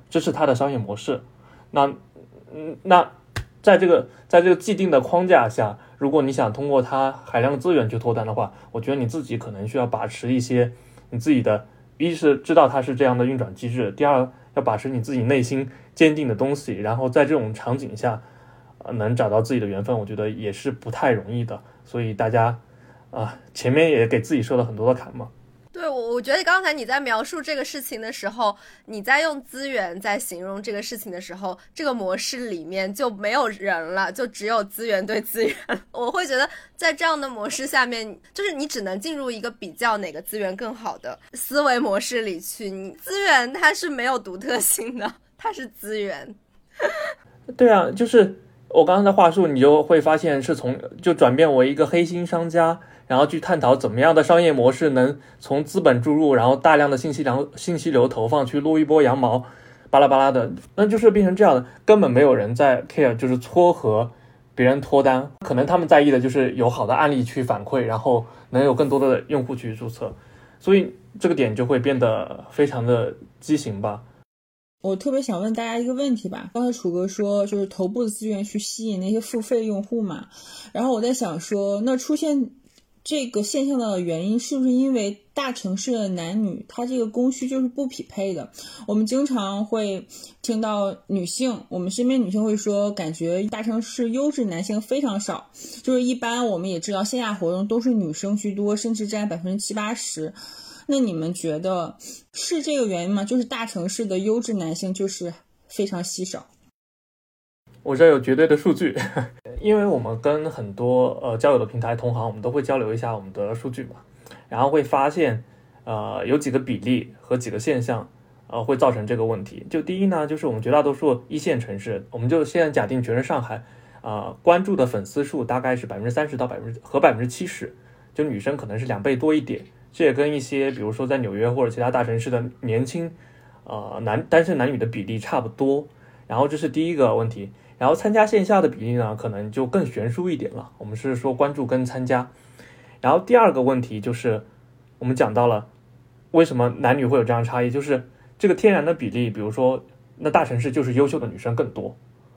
这是它的商业模式。那嗯，那在这个在这个既定的框架下，如果你想通过它海量资源去脱单的话，我觉得你自己可能需要把持一些你自己的。一是知道它是这样的运转机制，第二要把持你自己内心坚定的东西，然后在这种场景下，呃，能找到自己的缘分，我觉得也是不太容易的。所以大家，啊，前面也给自己设了很多的坎嘛。对，我我觉得刚才你在描述这个事情的时候，你在用资源在形容这个事情的时候，这个模式里面就没有人了，就只有资源对资源。我会觉得在这样的模式下面，就是你只能进入一个比较哪个资源更好的思维模式里去。你资源它是没有独特性的，它是资源。对啊，就是我刚刚的话术，你就会发现是从就转变为一个黑心商家。然后去探讨怎么样的商业模式能从资本注入，然后大量的信息量信息流投放去撸一波羊毛，巴拉巴拉的，那就是变成这样的，根本没有人在 care，就是撮合别人脱单，可能他们在意的就是有好的案例去反馈，然后能有更多的用户去注册，所以这个点就会变得非常的畸形吧。我特别想问大家一个问题吧，刚才楚哥说就是头部的资源去吸引那些付费用户嘛，然后我在想说，那出现。这个现象的原因是不是因为大城市的男女他这个供需就是不匹配的？我们经常会听到女性，我们身边女性会说，感觉大城市优质男性非常少。就是一般我们也知道线下活动都是女生居多，甚至占百分之七八十。那你们觉得是这个原因吗？就是大城市的优质男性就是非常稀少？我这有绝对的数据，因为我们跟很多呃交友的平台同行，我们都会交流一下我们的数据嘛，然后会发现，呃，有几个比例和几个现象，呃，会造成这个问题。就第一呢，就是我们绝大多数一线城市，我们就现在假定全是上海，啊，关注的粉丝数大概是百分之三十到百分之和百分之七十，就女生可能是两倍多一点。这也跟一些比如说在纽约或者其他大城市的年轻，呃，男单身男女的比例差不多。然后这是第一个问题。然后参加线下的比例呢，可能就更悬殊一点了。我们是说关注跟参加。然后第二个问题就是，我们讲到了为什么男女会有这样差异，就是这个天然的比例，比如说那大城市就是优秀的女生更多，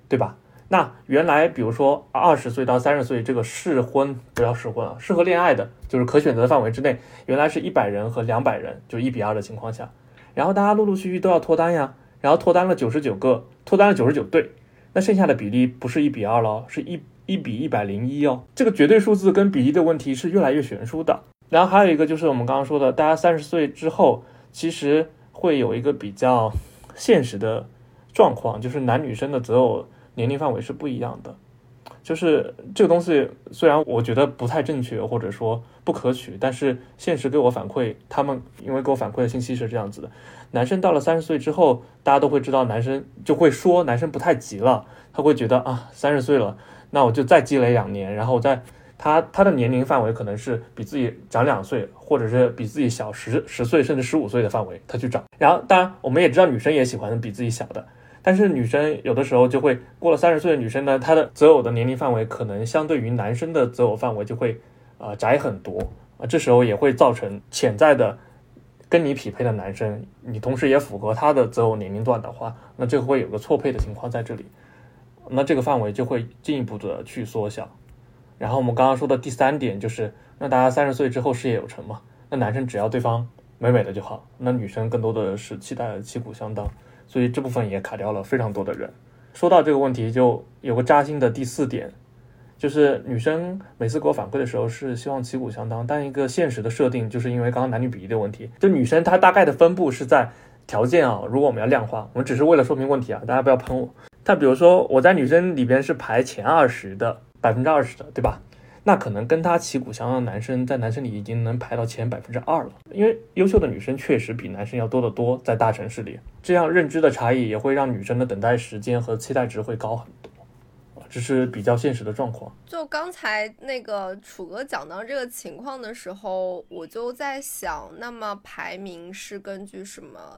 对吧？那原来比如说二十岁到三十岁这个适婚不要适婚啊，适合恋爱的，就是可选择的范围之内，原来是一百人和两百人，就一比二的情况下，然后大家陆陆续续都要脱单呀，然后脱单了九十九个，脱单了九十九对。那剩下的比例不是一比二了，是一一比一百零一哦。这个绝对数字跟比例的问题是越来越悬殊的。然后还有一个就是我们刚刚说的，大家三十岁之后，其实会有一个比较现实的状况，就是男女生的择偶年龄范围是不一样的。就是这个东西虽然我觉得不太正确或者说不可取，但是现实给我反馈，他们因为给我反馈的信息是这样子的。男生到了三十岁之后，大家都会知道，男生就会说男生不太急了，他会觉得啊，三十岁了，那我就再积累两年，然后再他他的年龄范围可能是比自己长两岁，或者是比自己小十十岁甚至十五岁的范围，他去找。然后当然我们也知道，女生也喜欢比自己小的，但是女生有的时候就会过了三十岁的女生呢，她的择偶的年龄范围可能相对于男生的择偶范围就会啊窄很多啊，这时候也会造成潜在的。跟你匹配的男生，你同时也符合他的择偶年龄段的话，那这会有个错配的情况在这里，那这个范围就会进一步的去缩小。然后我们刚刚说的第三点就是，那大家三十岁之后事业有成嘛，那男生只要对方美美的就好，那女生更多的是期待旗鼓相当，所以这部分也卡掉了非常多的人。说到这个问题，就有个扎心的第四点。就是女生每次给我反馈的时候是希望旗鼓相当，但一个现实的设定就是因为刚刚男女比例的问题，就女生她大概的分布是在条件啊，如果我们要量化，我们只是为了说明问题啊，大家不要喷我。但比如说我在女生里边是排前二十的百分之二十的，对吧？那可能跟他旗鼓相当的男生在男生里已经能排到前百分之二了，因为优秀的女生确实比男生要多得多，在大城市里，这样认知的差异也会让女生的等待时间和期待值会高很多。这是比较现实的状况。就刚才那个楚哥讲到这个情况的时候，我就在想，那么排名是根据什么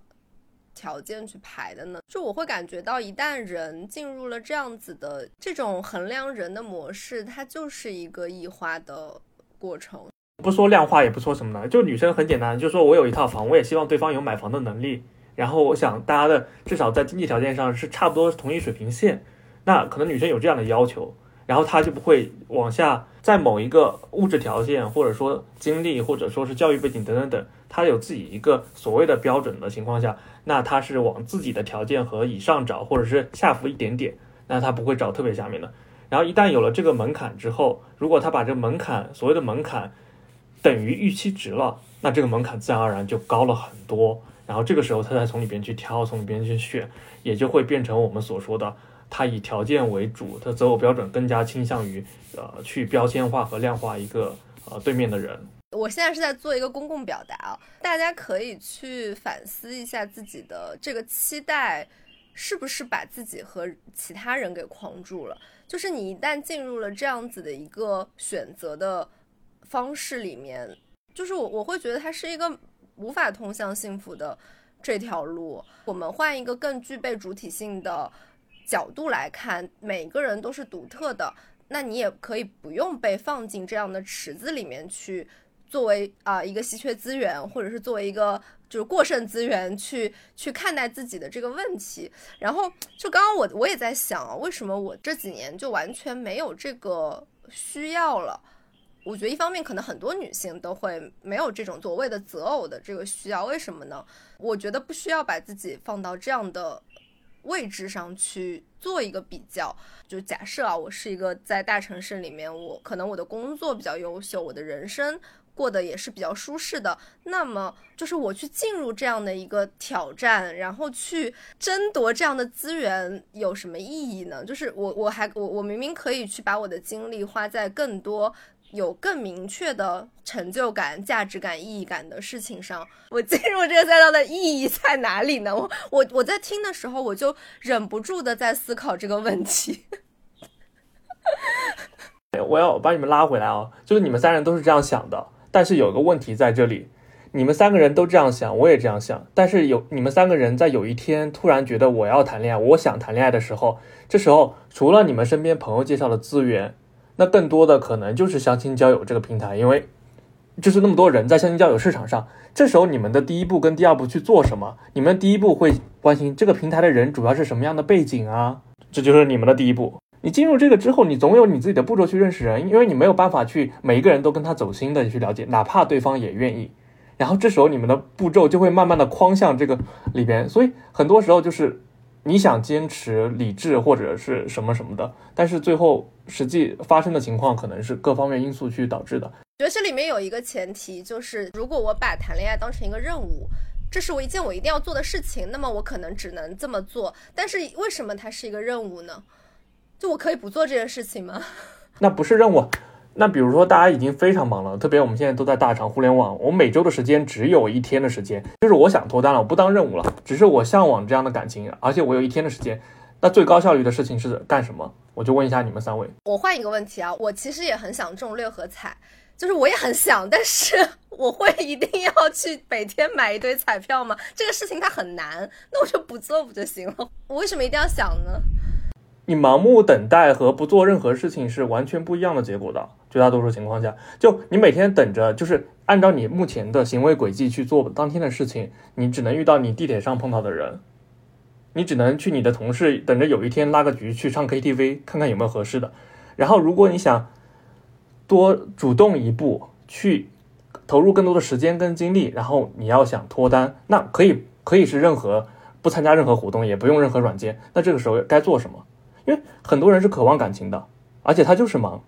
条件去排的呢？就我会感觉到，一旦人进入了这样子的这种衡量人的模式，它就是一个异化的过程。不说量化，也不说什么呢？就女生很简单，就说我有一套房，我也希望对方有买房的能力。然后我想大家的至少在经济条件上是差不多同一水平线。那可能女生有这样的要求，然后她就不会往下，在某一个物质条件，或者说经历，或者说是教育背景等等等，她有自己一个所谓的标准的情况下，那她是往自己的条件和以上找，或者是下浮一点点，那她不会找特别下面的。然后一旦有了这个门槛之后，如果她把这个门槛所谓的门槛等于预期值了，那这个门槛自然而然就高了很多。然后这个时候她再从里边去挑，从里边去选，也就会变成我们所说的。他以条件为主，他择偶标准更加倾向于呃去标签化和量化一个呃对面的人。我现在是在做一个公共表达啊，大家可以去反思一下自己的这个期待是不是把自己和其他人给框住了。就是你一旦进入了这样子的一个选择的方式里面，就是我我会觉得它是一个无法通向幸福的这条路。我们换一个更具备主体性的。角度来看，每个人都是独特的，那你也可以不用被放进这样的池子里面去，作为啊一个稀缺资源，或者是作为一个就是过剩资源去去看待自己的这个问题。然后就刚刚我我也在想，为什么我这几年就完全没有这个需要了？我觉得一方面可能很多女性都会没有这种所谓的择偶的这个需要，为什么呢？我觉得不需要把自己放到这样的。位置上去做一个比较，就假设啊，我是一个在大城市里面，我可能我的工作比较优秀，我的人生过得也是比较舒适的，那么就是我去进入这样的一个挑战，然后去争夺这样的资源有什么意义呢？就是我我还我我明明可以去把我的精力花在更多有更明确的成就感、价值感、意义感的事情上。我进入这个赛道的意义在哪里呢？我我我在听的时候，我就忍不住的在思考这个问题。我要把你们拉回来啊！就是你们三人都是这样想的。但是有个问题在这里，你们三个人都这样想，我也这样想。但是有你们三个人在有一天突然觉得我要谈恋爱，我想谈恋爱的时候，这时候除了你们身边朋友介绍的资源，那更多的可能就是相亲交友这个平台，因为就是那么多人在相亲交友市场上。这时候你们的第一步跟第二步去做什么？你们第一步会关心这个平台的人主要是什么样的背景啊？这就是你们的第一步。你进入这个之后，你总有你自己的步骤去认识人，因为你没有办法去每一个人都跟他走心的去了解，哪怕对方也愿意。然后这时候你们的步骤就会慢慢的框向这个里边，所以很多时候就是你想坚持理智或者是什么什么的，但是最后实际发生的情况可能是各方面因素去导致的。我觉得这里面有一个前提，就是如果我把谈恋爱当成一个任务，这是我一件我一定要做的事情，那么我可能只能这么做。但是为什么它是一个任务呢？就我可以不做这件事情吗？那不是任务。那比如说，大家已经非常忙了，特别我们现在都在大厂互联网，我每周的时间只有一天的时间，就是我想脱单了，我不当任务了，只是我向往这样的感情，而且我有一天的时间。那最高效率的事情是干什么？我就问一下你们三位。我换一个问题啊，我其实也很想中六合彩，就是我也很想，但是我会一定要去每天买一堆彩票吗？这个事情它很难，那我就不做不就行了？我为什么一定要想呢？你盲目等待和不做任何事情是完全不一样的结果的。绝大多数情况下，就你每天等着，就是按照你目前的行为轨迹去做当天的事情，你只能遇到你地铁上碰到的人，你只能去你的同事等着有一天拉个局去唱 KTV，看看有没有合适的。然后，如果你想多主动一步，去投入更多的时间跟精力，然后你要想脱单，那可以可以是任何不参加任何活动，也不用任何软件。那这个时候该做什么？因为很多人是渴望感情的，而且他就是忙，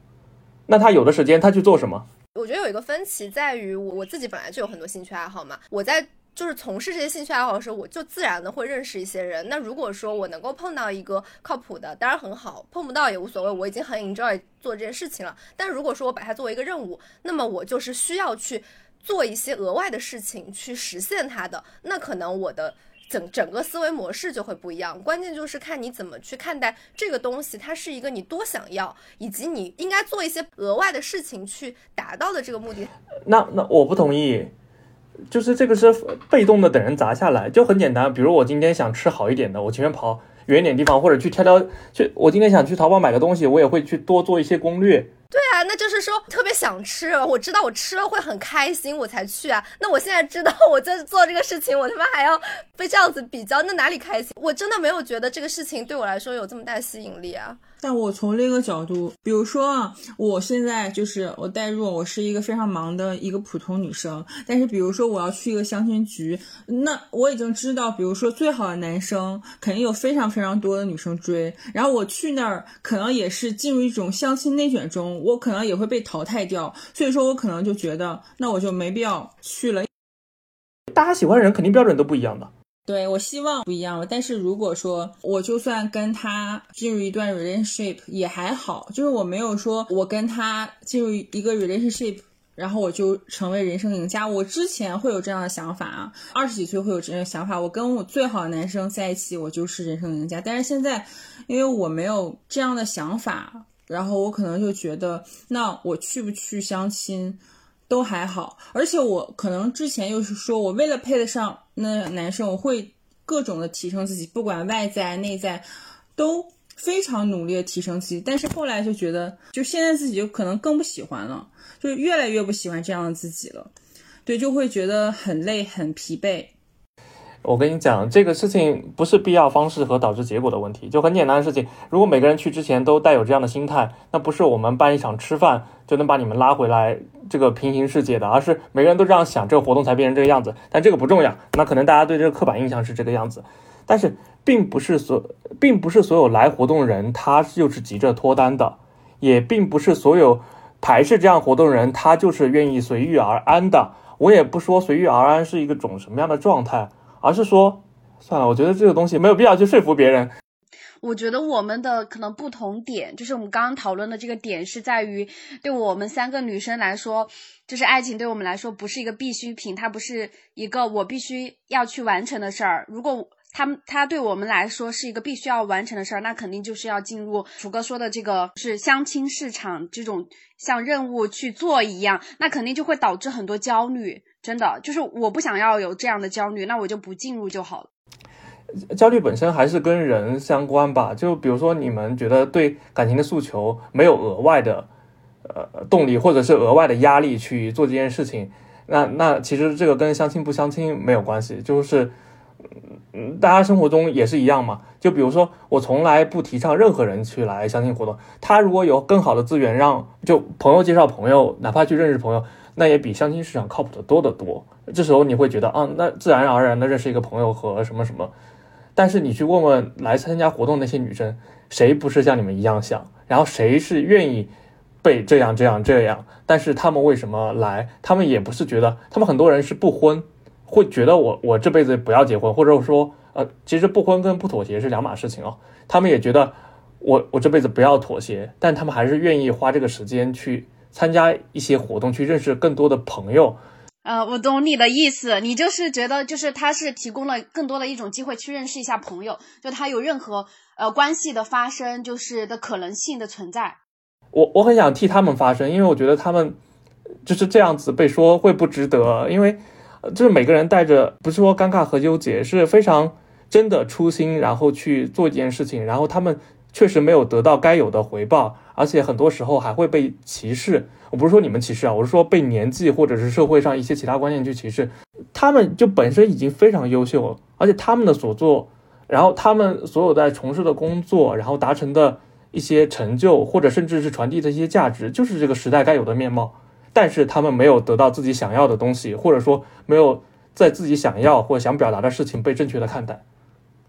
那他有的时间他去做什么？我觉得有一个分歧在于，我我自己本来就有很多兴趣爱好嘛，我在就是从事这些兴趣爱好的时候，我就自然的会认识一些人。那如果说我能够碰到一个靠谱的，当然很好；碰不到也无所谓，我已经很 enjoy 做这件事情了。但如果说我把它作为一个任务，那么我就是需要去做一些额外的事情去实现它的，那可能我的。整整个思维模式就会不一样，关键就是看你怎么去看待这个东西，它是一个你多想要，以及你应该做一些额外的事情去达到的这个目的。那那我不同意，就是这个是被动的等人砸下来，就很简单。比如我今天想吃好一点的，我情愿跑远一点地方，或者去挑挑去。我今天想去淘宝买个东西，我也会去多做一些攻略。对啊，那就是说特别想吃，我知道我吃了会很开心，我才去啊。那我现在知道 我在做这个事情，我他妈还要被这样子比较，那哪里开心？我真的没有觉得这个事情对我来说有这么大吸引力啊。但我从另一个角度，比如说啊，我现在就是我代入，我是一个非常忙的一个普通女生。但是比如说我要去一个相亲局，那我已经知道，比如说最好的男生肯定有非常非常多的女生追，然后我去那儿可能也是进入一种相亲内卷中，我可能也会被淘汰掉。所以说我可能就觉得，那我就没必要去了。大家喜欢人肯定标准都不一样的。对我希望不一样，但是如果说我就算跟他进入一段 relationship 也还好，就是我没有说我跟他进入一个 relationship，然后我就成为人生赢家。我之前会有这样的想法啊，二十几岁会有这样的想法，我跟我最好的男生在一起，我就是人生赢家。但是现在，因为我没有这样的想法，然后我可能就觉得，那我去不去相亲？都还好，而且我可能之前又是说我为了配得上那男生，我会各种的提升自己，不管外在内在，都非常努力的提升自己。但是后来就觉得，就现在自己就可能更不喜欢了，就越来越不喜欢这样的自己了。对，就会觉得很累、很疲惫。我跟你讲，这个事情不是必要方式和导致结果的问题，就很简单的事情。如果每个人去之前都带有这样的心态，那不是我们办一场吃饭就能把你们拉回来这个平行世界的，而是每个人都这样想，这个活动才变成这个样子。但这个不重要，那可能大家对这个刻板印象是这个样子，但是并不是所，并不是所有来活动人他就是急着脱单的，也并不是所有排斥这样活动人，他就是愿意随遇而安的。我也不说随遇而安是一个种什么样的状态，而是说，算了，我觉得这个东西没有必要去说服别人。我觉得我们的可能不同点，就是我们刚刚讨论的这个点是在于，对我们三个女生来说，就是爱情对我们来说不是一个必需品，它不是一个我必须要去完成的事儿。如果他们他对我们来说是一个必须要完成的事儿，那肯定就是要进入楚哥说的这个是相亲市场这种像任务去做一样，那肯定就会导致很多焦虑。真的就是我不想要有这样的焦虑，那我就不进入就好了。焦虑本身还是跟人相关吧，就比如说你们觉得对感情的诉求没有额外的呃动力，或者是额外的压力去做这件事情，那那其实这个跟相亲不相亲没有关系，就是嗯大家生活中也是一样嘛。就比如说我从来不提倡任何人去来相亲活动，他如果有更好的资源，让就朋友介绍朋友，哪怕去认识朋友，那也比相亲市场靠谱的多得多。这时候你会觉得啊，那自然而然的认识一个朋友和什么什么。但是你去问问来参加活动那些女生，谁不是像你们一样想？然后谁是愿意被这样这样这样？但是他们为什么来？他们也不是觉得，他们很多人是不婚，会觉得我我这辈子不要结婚，或者说呃，其实不婚跟不妥协是两码事情哦。他们也觉得我我这辈子不要妥协，但他们还是愿意花这个时间去参加一些活动，去认识更多的朋友。呃，我懂你的意思，你就是觉得就是他是提供了更多的一种机会去认识一下朋友，就他有任何呃关系的发生，就是的可能性的存在。我我很想替他们发声，因为我觉得他们就是这样子被说会不值得，因为就是每个人带着不是说尴尬和纠结，是非常真的初心，然后去做一件事情，然后他们确实没有得到该有的回报，而且很多时候还会被歧视。我不是说你们歧视啊，我是说被年纪或者是社会上一些其他观念去歧视，他们就本身已经非常优秀了，而且他们的所作，然后他们所有在从事的工作，然后达成的一些成就，或者甚至是传递的一些价值，就是这个时代该有的面貌。但是他们没有得到自己想要的东西，或者说没有在自己想要或想表达的事情被正确的看待，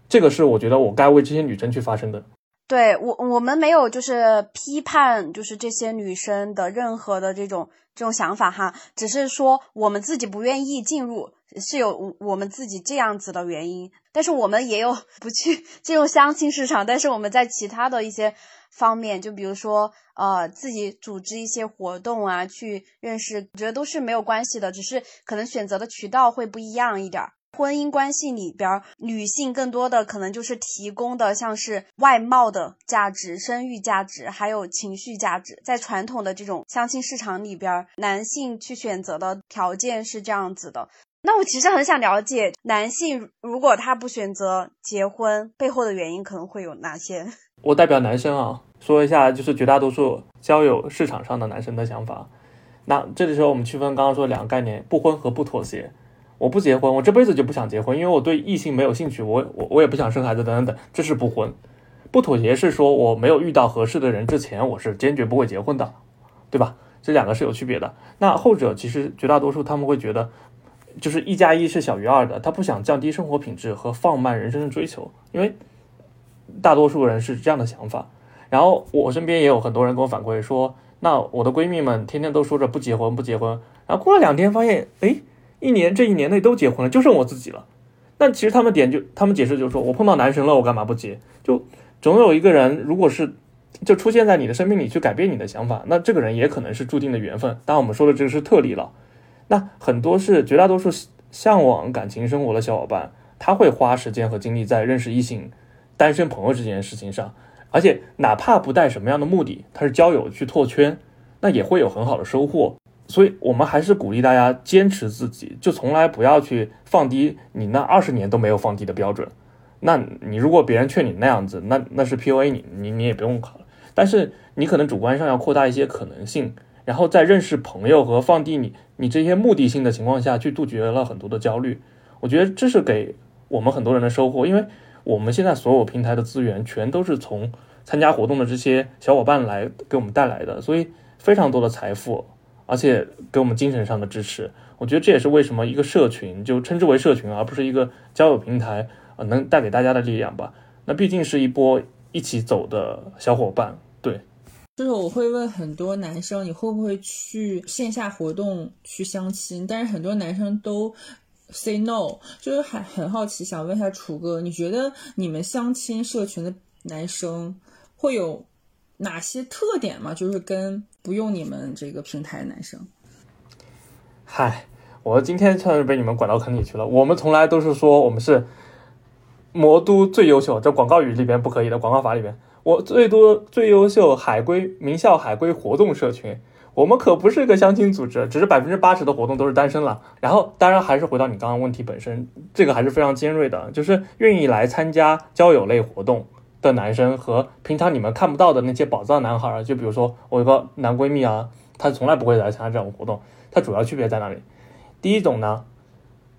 这个是我觉得我该为这些女生去发声的。对我，我们没有就是批判，就是这些女生的任何的这种这种想法哈，只是说我们自己不愿意进入，是有我们自己这样子的原因。但是我们也有不去进入相亲市场，但是我们在其他的一些方面，就比如说呃自己组织一些活动啊，去认识，我觉得都是没有关系的，只是可能选择的渠道会不一样一点。婚姻关系里边，女性更多的可能就是提供的像是外貌的价值、生育价值，还有情绪价值。在传统的这种相亲市场里边，男性去选择的条件是这样子的。那我其实很想了解，男性如果他不选择结婚，背后的原因可能会有哪些？我代表男生啊，说一下就是绝大多数交友市场上的男生的想法。那这里时候我们区分刚刚说两个概念：不婚和不妥协。我不结婚，我这辈子就不想结婚，因为我对异性没有兴趣，我我我也不想生孩子等等等，这是不婚。不妥协是说我没有遇到合适的人之前，我是坚决不会结婚的，对吧？这两个是有区别的。那后者其实绝大多数他们会觉得，就是一加一是小于二的，他不想降低生活品质和放慢人生的追求，因为大多数人是这样的想法。然后我身边也有很多人跟我反馈说，那我的闺蜜们天天都说着不结婚不结婚，然后过了两天发现，哎。一年这一年内都结婚了，就剩我自己了。那其实他们点就他们解释就是说我碰到男神了，我干嘛不结？就总有一个人，如果是就出现在你的生命里去改变你的想法，那这个人也可能是注定的缘分。当然我们说的这个是特例了。那很多是绝大多数向往感情生活的小伙伴，他会花时间和精力在认识异性、单身朋友这件事情上，而且哪怕不带什么样的目的，他是交友去拓圈，那也会有很好的收获。所以，我们还是鼓励大家坚持自己，就从来不要去放低你那二十年都没有放低的标准。那你如果别人劝你那样子，那那是 PUA 你，你你也不用考了。但是你可能主观上要扩大一些可能性，然后在认识朋友和放低你你这些目的性的情况下去杜绝了很多的焦虑。我觉得这是给我们很多人的收获，因为我们现在所有平台的资源全都是从参加活动的这些小伙伴来给我们带来的，所以非常多的财富。而且给我们精神上的支持，我觉得这也是为什么一个社群就称之为社群，而不是一个交友平台，呃，能带给大家的力量吧。那毕竟是一波一起走的小伙伴，就是我会问很多男生，你会不会去线下活动去相亲？但是很多男生都 say no，就是很很好奇，想问一下楚哥，你觉得你们相亲社群的男生会有哪些特点吗？就是跟不用你们这个平台的男生。嗨，我今天算是被你们拐到坑里去了。我们从来都是说我们是魔都最优秀，这广告语里边不可以的，广告法里边。我最多最优秀海归名校海归活动社群，我们可不是一个相亲组织，只是百分之八十的活动都是单身了。然后，当然还是回到你刚刚问题本身，这个还是非常尖锐的，就是愿意来参加交友类活动的男生和平常你们看不到的那些宝藏男孩，就比如说我有个男闺蜜啊，他从来不会来参加这种活动，它主要区别在哪里？第一种呢？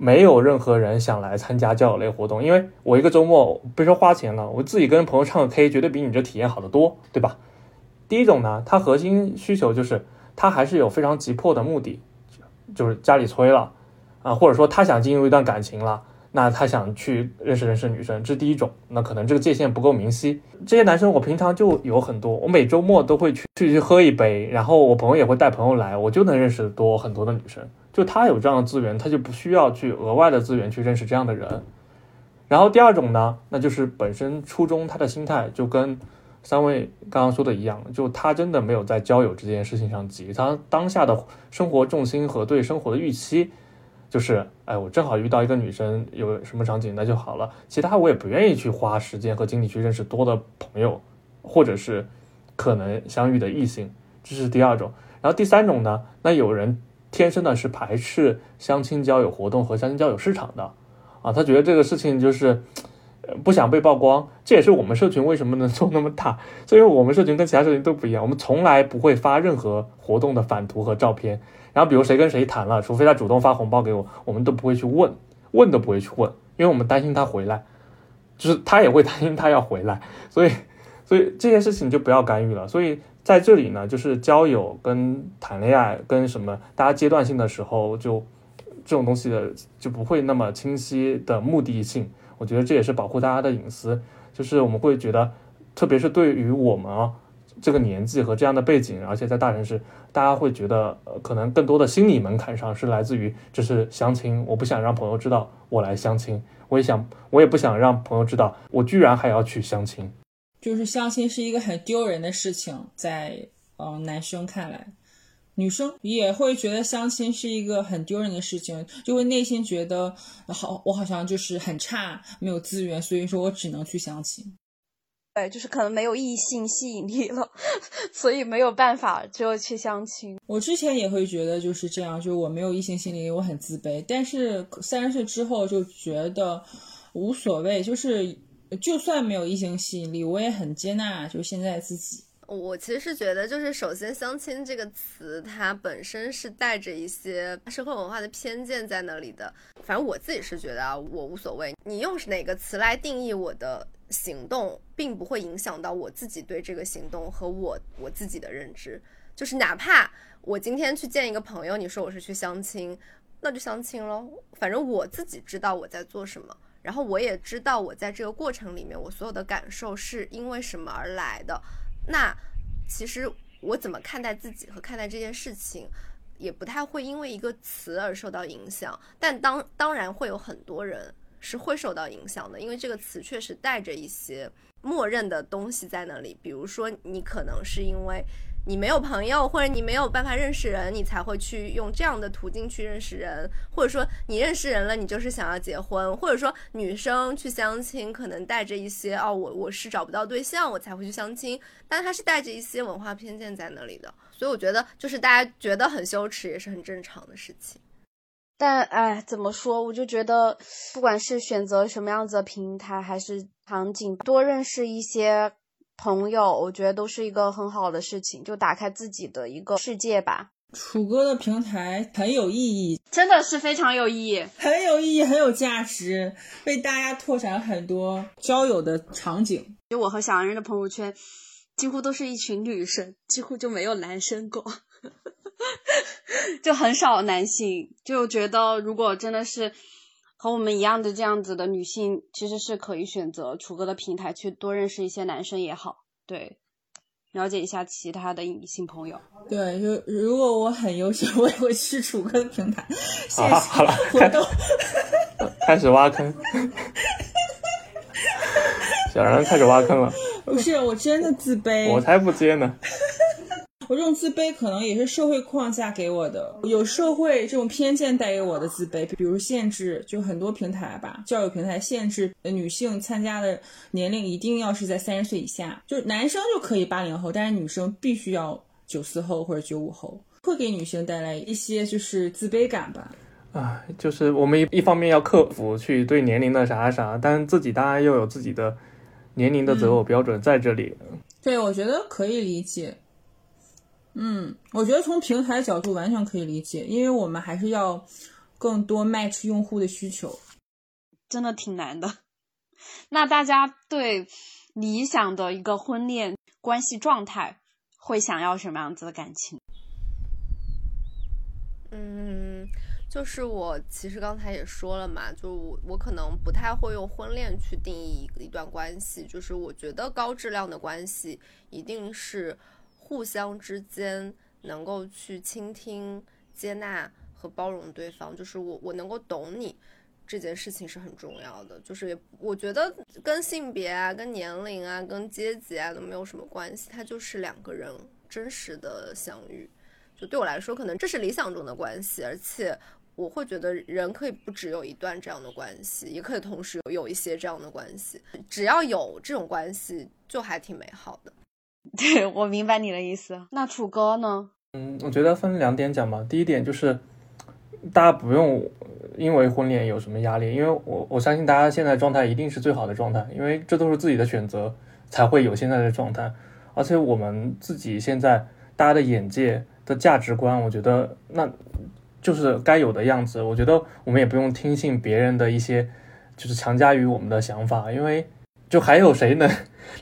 没有任何人想来参加交友类活动，因为我一个周末别说花钱了，我自己跟朋友唱个 K，绝对比你这体验好得多，对吧？第一种呢，它核心需求就是他还是有非常急迫的目的，就是家里催了啊，或者说他想进入一段感情了，那他想去认识认识女生，这是第一种。那可能这个界限不够明晰。这些男生我平常就有很多，我每周末都会去去去喝一杯，然后我朋友也会带朋友来，我就能认识多很多的女生。就他有这样的资源，他就不需要去额外的资源去认识这样的人。然后第二种呢，那就是本身初衷他的心态就跟三位刚刚说的一样，就他真的没有在交友这件事情上急，他当下的生活重心和对生活的预期就是，哎，我正好遇到一个女生，有什么场景那就好了，其他我也不愿意去花时间和精力去认识多的朋友，或者是可能相遇的异性，这是第二种。然后第三种呢，那有人。天生的是排斥相亲交友活动和相亲交友市场的，啊，他觉得这个事情就是，不想被曝光。这也是我们社群为什么能做那么大，所以我们社群跟其他社群都不一样，我们从来不会发任何活动的反图和照片。然后比如谁跟谁谈了，除非他主动发红包给我，我们都不会去问，问都不会去问，因为我们担心他回来，就是他也会担心他要回来，所以，所以这件事情就不要干预了。所以。在这里呢，就是交友跟谈恋爱跟什么，大家阶段性的时候就这种东西的就不会那么清晰的目的性。我觉得这也是保护大家的隐私。就是我们会觉得，特别是对于我们啊这个年纪和这样的背景，而且在大城市，大家会觉得呃可能更多的心理门槛上是来自于这是相亲，我不想让朋友知道我来相亲，我也想我也不想让朋友知道我居然还要去相亲。就是相亲是一个很丢人的事情，在嗯男生看来，女生也会觉得相亲是一个很丢人的事情，就会内心觉得好，我好像就是很差，没有资源，所以说我只能去相亲。对，就是可能没有异性吸引力了，所以没有办法只有去相亲。我之前也会觉得就是这样，就是我没有异性吸引力，我很自卑。但是三十岁之后就觉得无所谓，就是。就算没有异性吸引力，我也很接纳，就现在自己。我其实是觉得，就是首先“相亲”这个词，它本身是带着一些社会文化的偏见在那里的。反正我自己是觉得啊，我无所谓，你用哪个词来定义我的行动，并不会影响到我自己对这个行动和我我自己的认知。就是哪怕我今天去见一个朋友，你说我是去相亲，那就相亲喽。反正我自己知道我在做什么。然后我也知道，我在这个过程里面，我所有的感受是因为什么而来的。那其实我怎么看待自己和看待这件事情，也不太会因为一个词而受到影响。但当当然会有很多人是会受到影响的，因为这个词确实带着一些默认的东西在那里。比如说，你可能是因为。你没有朋友，或者你没有办法认识人，你才会去用这样的途径去认识人，或者说你认识人了，你就是想要结婚，或者说女生去相亲可能带着一些哦，我我是找不到对象，我才会去相亲，但他是带着一些文化偏见在那里的，所以我觉得就是大家觉得很羞耻也是很正常的事情。但哎，怎么说，我就觉得不管是选择什么样子的平台还是场景，多认识一些。朋友，我觉得都是一个很好的事情，就打开自己的一个世界吧。楚哥的平台很有意义，真的是非常有意义，很有意义，很有价值，为大家拓展很多交友的场景。就我和小杨人的朋友圈，几乎都是一群女生，几乎就没有男生过，就很少男性。就觉得如果真的是。和我们一样的这样子的女性，其实是可以选择楚哥的平台去多认识一些男生也好。对，了解一下其他的异性朋友。对，就如果我很优秀，我也会去楚哥的平台 线好了好了下活动。开始挖坑，小然开始挖坑了，不是，我真的自卑。我才不接呢。我这种自卑可能也是社会框架给我的，有社会这种偏见带给我的自卑，比如限制，就很多平台吧，教育平台限制女性参加的年龄一定要是在三十岁以下，就是男生就可以八零后，但是女生必须要九四后或者九五后，会给女性带来一些就是自卑感吧。啊，就是我们一一方面要克服去对年龄的啥啥，但自己当然又有自己的年龄的择偶标准在这里。对，我觉得可以理解。嗯，我觉得从平台角度完全可以理解，因为我们还是要更多 match 用户的需求。真的挺难的。那大家对理想的一个婚恋关系状态，会想要什么样子的感情？嗯，就是我其实刚才也说了嘛，就我我可能不太会用婚恋去定义一一段关系，就是我觉得高质量的关系一定是互相之间能够去倾听、接纳和包容对方，就是我我能够懂你。这件事情是很重要的，就是我觉得跟性别啊、跟年龄啊、跟阶级啊都没有什么关系，它就是两个人真实的相遇。就对我来说，可能这是理想中的关系，而且我会觉得人可以不只有一段这样的关系，也可以同时有有一些这样的关系，只要有这种关系，就还挺美好的。对我明白你的意思。那楚哥呢？嗯，我觉得分两点讲吧。第一点就是大家不用因为婚恋有什么压力，因为我我相信大家现在状态一定是最好的状态，因为这都是自己的选择才会有现在的状态。而且我们自己现在大家的眼界的价值观，我觉得那就是该有的样子。我觉得我们也不用听信别人的一些就是强加于我们的想法，因为就还有谁能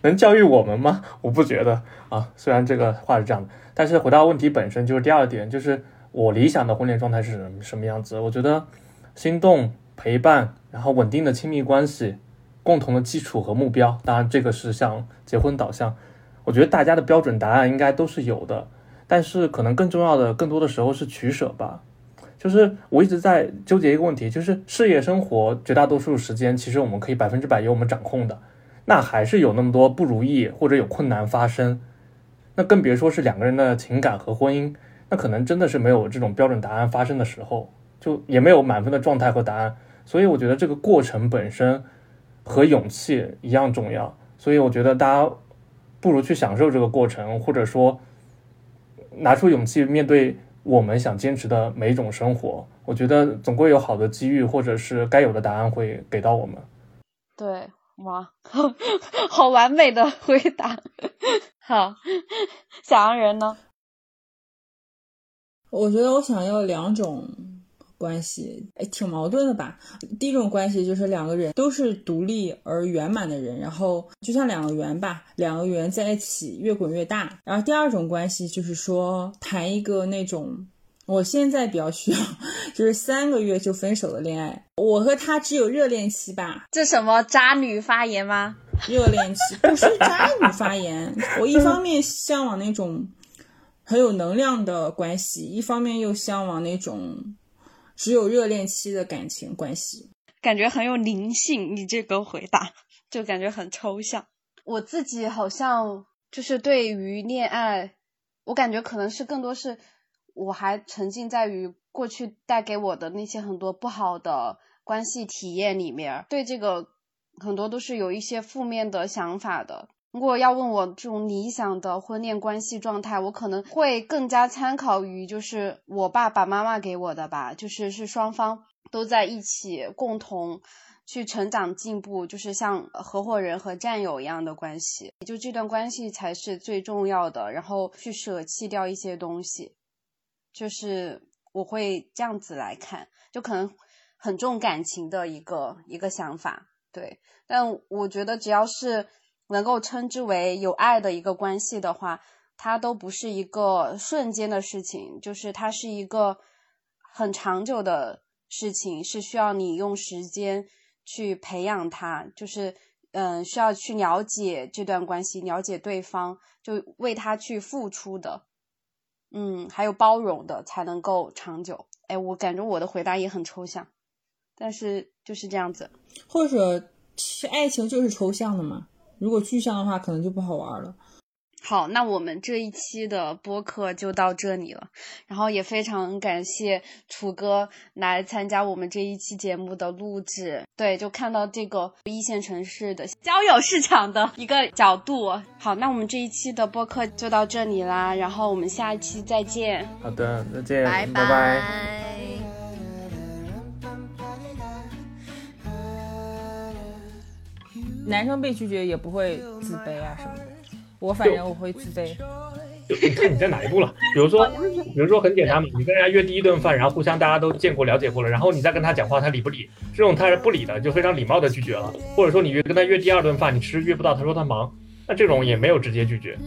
能教育我们吗？我不觉得啊。虽然这个话是这样的，但是回到问题本身，就是第二点，就是我理想的婚恋状态是什么什么样子？我觉得心动、陪伴，然后稳定的亲密关系，共同的基础和目标。当然，这个是向结婚导向。我觉得大家的标准答案应该都是有的，但是可能更重要的，更多的时候是取舍吧。就是我一直在纠结一个问题，就是事业生活绝大多数时间，其实我们可以百分之百由我们掌控的，那还是有那么多不如意或者有困难发生，那更别说是两个人的情感和婚姻，那可能真的是没有这种标准答案发生的时候，就也没有满分的状态和答案。所以我觉得这个过程本身和勇气一样重要。所以我觉得大家不如去享受这个过程，或者说拿出勇气面对我们想坚持的每一种生活。我觉得总归有好的机遇，或者是该有的答案会给到我们。对，哇，好完美的回答。好，小洋人呢？我觉得我想要两种关系，哎，挺矛盾的吧？第一种关系就是两个人都是独立而圆满的人，然后就像两个圆吧，两个圆在一起越滚越大。然后第二种关系就是说谈一个那种。我现在比较需要，就是三个月就分手的恋爱。我和他只有热恋期吧？这什么渣女发言吗？热恋期不是渣女发言。我一方面向往那种很有能量的关系，一方面又向往那种只有热恋期的感情关系。感觉很有灵性，你这个回答就感觉很抽象。我自己好像就是对于恋爱，我感觉可能是更多是。我还沉浸在于过去带给我的那些很多不好的关系体验里面，对这个很多都是有一些负面的想法的。如果要问我这种理想的婚恋关系状态，我可能会更加参考于就是我爸爸妈妈给我的吧，就是是双方都在一起共同去成长进步，就是像合伙人和战友一样的关系，就这段关系才是最重要的，然后去舍弃掉一些东西。就是我会这样子来看，就可能很重感情的一个一个想法，对。但我觉得只要是能够称之为有爱的一个关系的话，它都不是一个瞬间的事情，就是它是一个很长久的事情，是需要你用时间去培养它，就是嗯，需要去了解这段关系，了解对方，就为他去付出的，嗯，还有包容的，才能够长久。哎，我感觉我的回答也很抽象，但是就是这样子。或者，爱情就是抽象的嘛？如果具象的话，可能就不好玩了。好，那我们这一期的播客就到这里了。然后也非常感谢楚哥来参加我们这一期节目的录制。对，就看到这个一线城市的交友市场的一个角度。好，那我们这一期的播客就到这里啦。然后我们下一期再见。好的，再见，拜拜。男生被拒绝也不会自卑啊什么的。我反正我会自卑，看你在哪一步了。比如说，比如说很简单嘛，你跟人家约第一顿饭，然后互相大家都见过了解过了，然后你再跟他讲话，他理不理？这种他是不理的，就非常礼貌的拒绝了。或者说你约跟他约第二顿饭，你迟迟约不到，他说他忙，那这种也没有直接拒绝，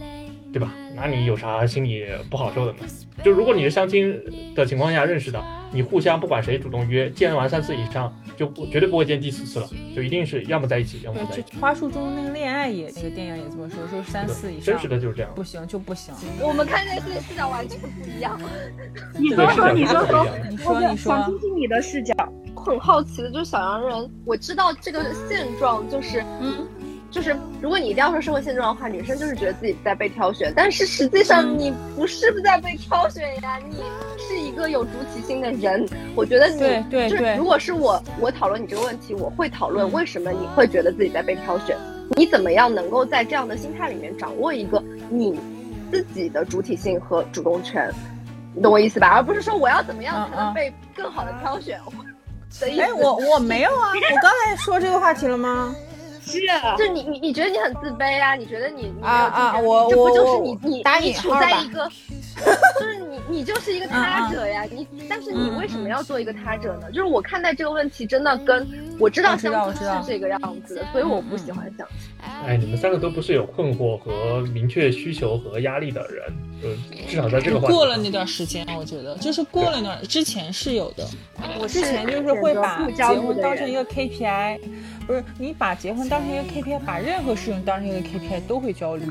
对吧？那你有啥心里不好受的呢？就如果你是相亲的情况下认识的，你互相不管谁主动约，见完三次以上。就不绝对不会见第四次了，就一定是要么在一起，要么在一起。花束中那个恋爱也那个电影也这么说，说三次以上，真实的就是这样，不行就不行。我们看这个视角完全不一样。你说说，你说说，你说你说，想听听你的视角。很好奇的就是小洋人，我知道这个现状就是，嗯。就是如果你一定要说社会现状的话，女生就是觉得自己在被挑选，但是实际上你不是在被挑选呀，你是一个有主体性的人。我觉得你对就是如果是我，我讨论你这个问题，我会讨论为什么你会觉得自己在被挑选，你怎么样能够在这样的心态里面掌握一个你自己的主体性和主动权，你懂我意思吧？而不是说我要怎么样才能被更好的挑选。哎，我我没有啊，我刚才说这个话题了吗？是，就你你你觉得你很自卑啊？你觉得你啊啊，我这不就是你你你处在一个，就是你 你就是一个他者呀？你但是你为什么要做一个他者呢？就是我看待这个问题真的跟我知道相亲是这个样子的，所以我不喜欢相亲。哎，你们三个都不是有困惑和明确需求和压力的人，嗯，至少在这个过了那段时间，我觉得就是过了那段之前是有的。我之前就是会把结婚当成一个 KPI。不是你把结婚当成一个 KPI，把任何事情当成一个 KPI 都会焦虑。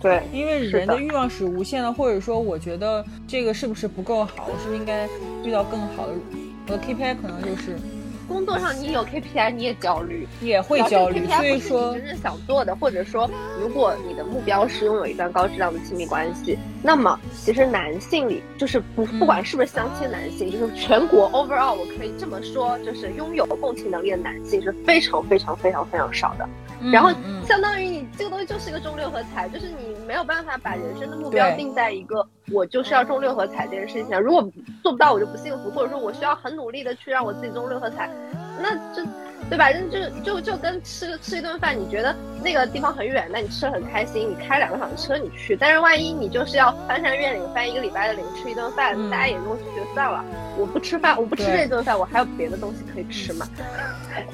对，因为人的欲望是无限的，或者说我觉得这个是不是不够好，我是不是应该遇到更好的？我的 KPI 可能就是。工作上你有 KPI，你也焦虑，也会焦虑。所以说，真正想做的，或者说，如果你的目标是拥有一段高质量的亲密关系，那么其实男性里就是不不管是不是相亲男性，就是全国 overall，我可以这么说，就是拥有共情能力的男性是非常非常非常非常少的。然后，相当于你这个东西就是一个中六合彩，就是你没有办法把人生的目标定在一个我就是要中六合彩这件事情上。如果做不到，我就不幸福，或者说我需要很努力的去让我自己中六合彩，那就。对吧？就就就跟吃吃一顿饭，你觉得那个地方很远，那你吃的很开心，你开两个小时车你去。但是万一你就是要翻山越岭翻一个礼拜的岭吃一顿饭，大家也就会觉得算了，我不吃饭，我不吃这顿饭，我还有别的东西可以吃嘛？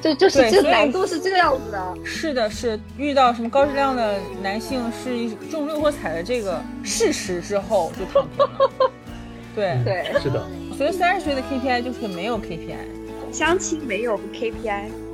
就就是这个难度是这个样子的。是的，是遇到什么高质量的男性是中六合彩的这个事实之后就躺平了。对对，是的。所以三十岁的 KPI 就是没有 KPI。相亲没有 KPI。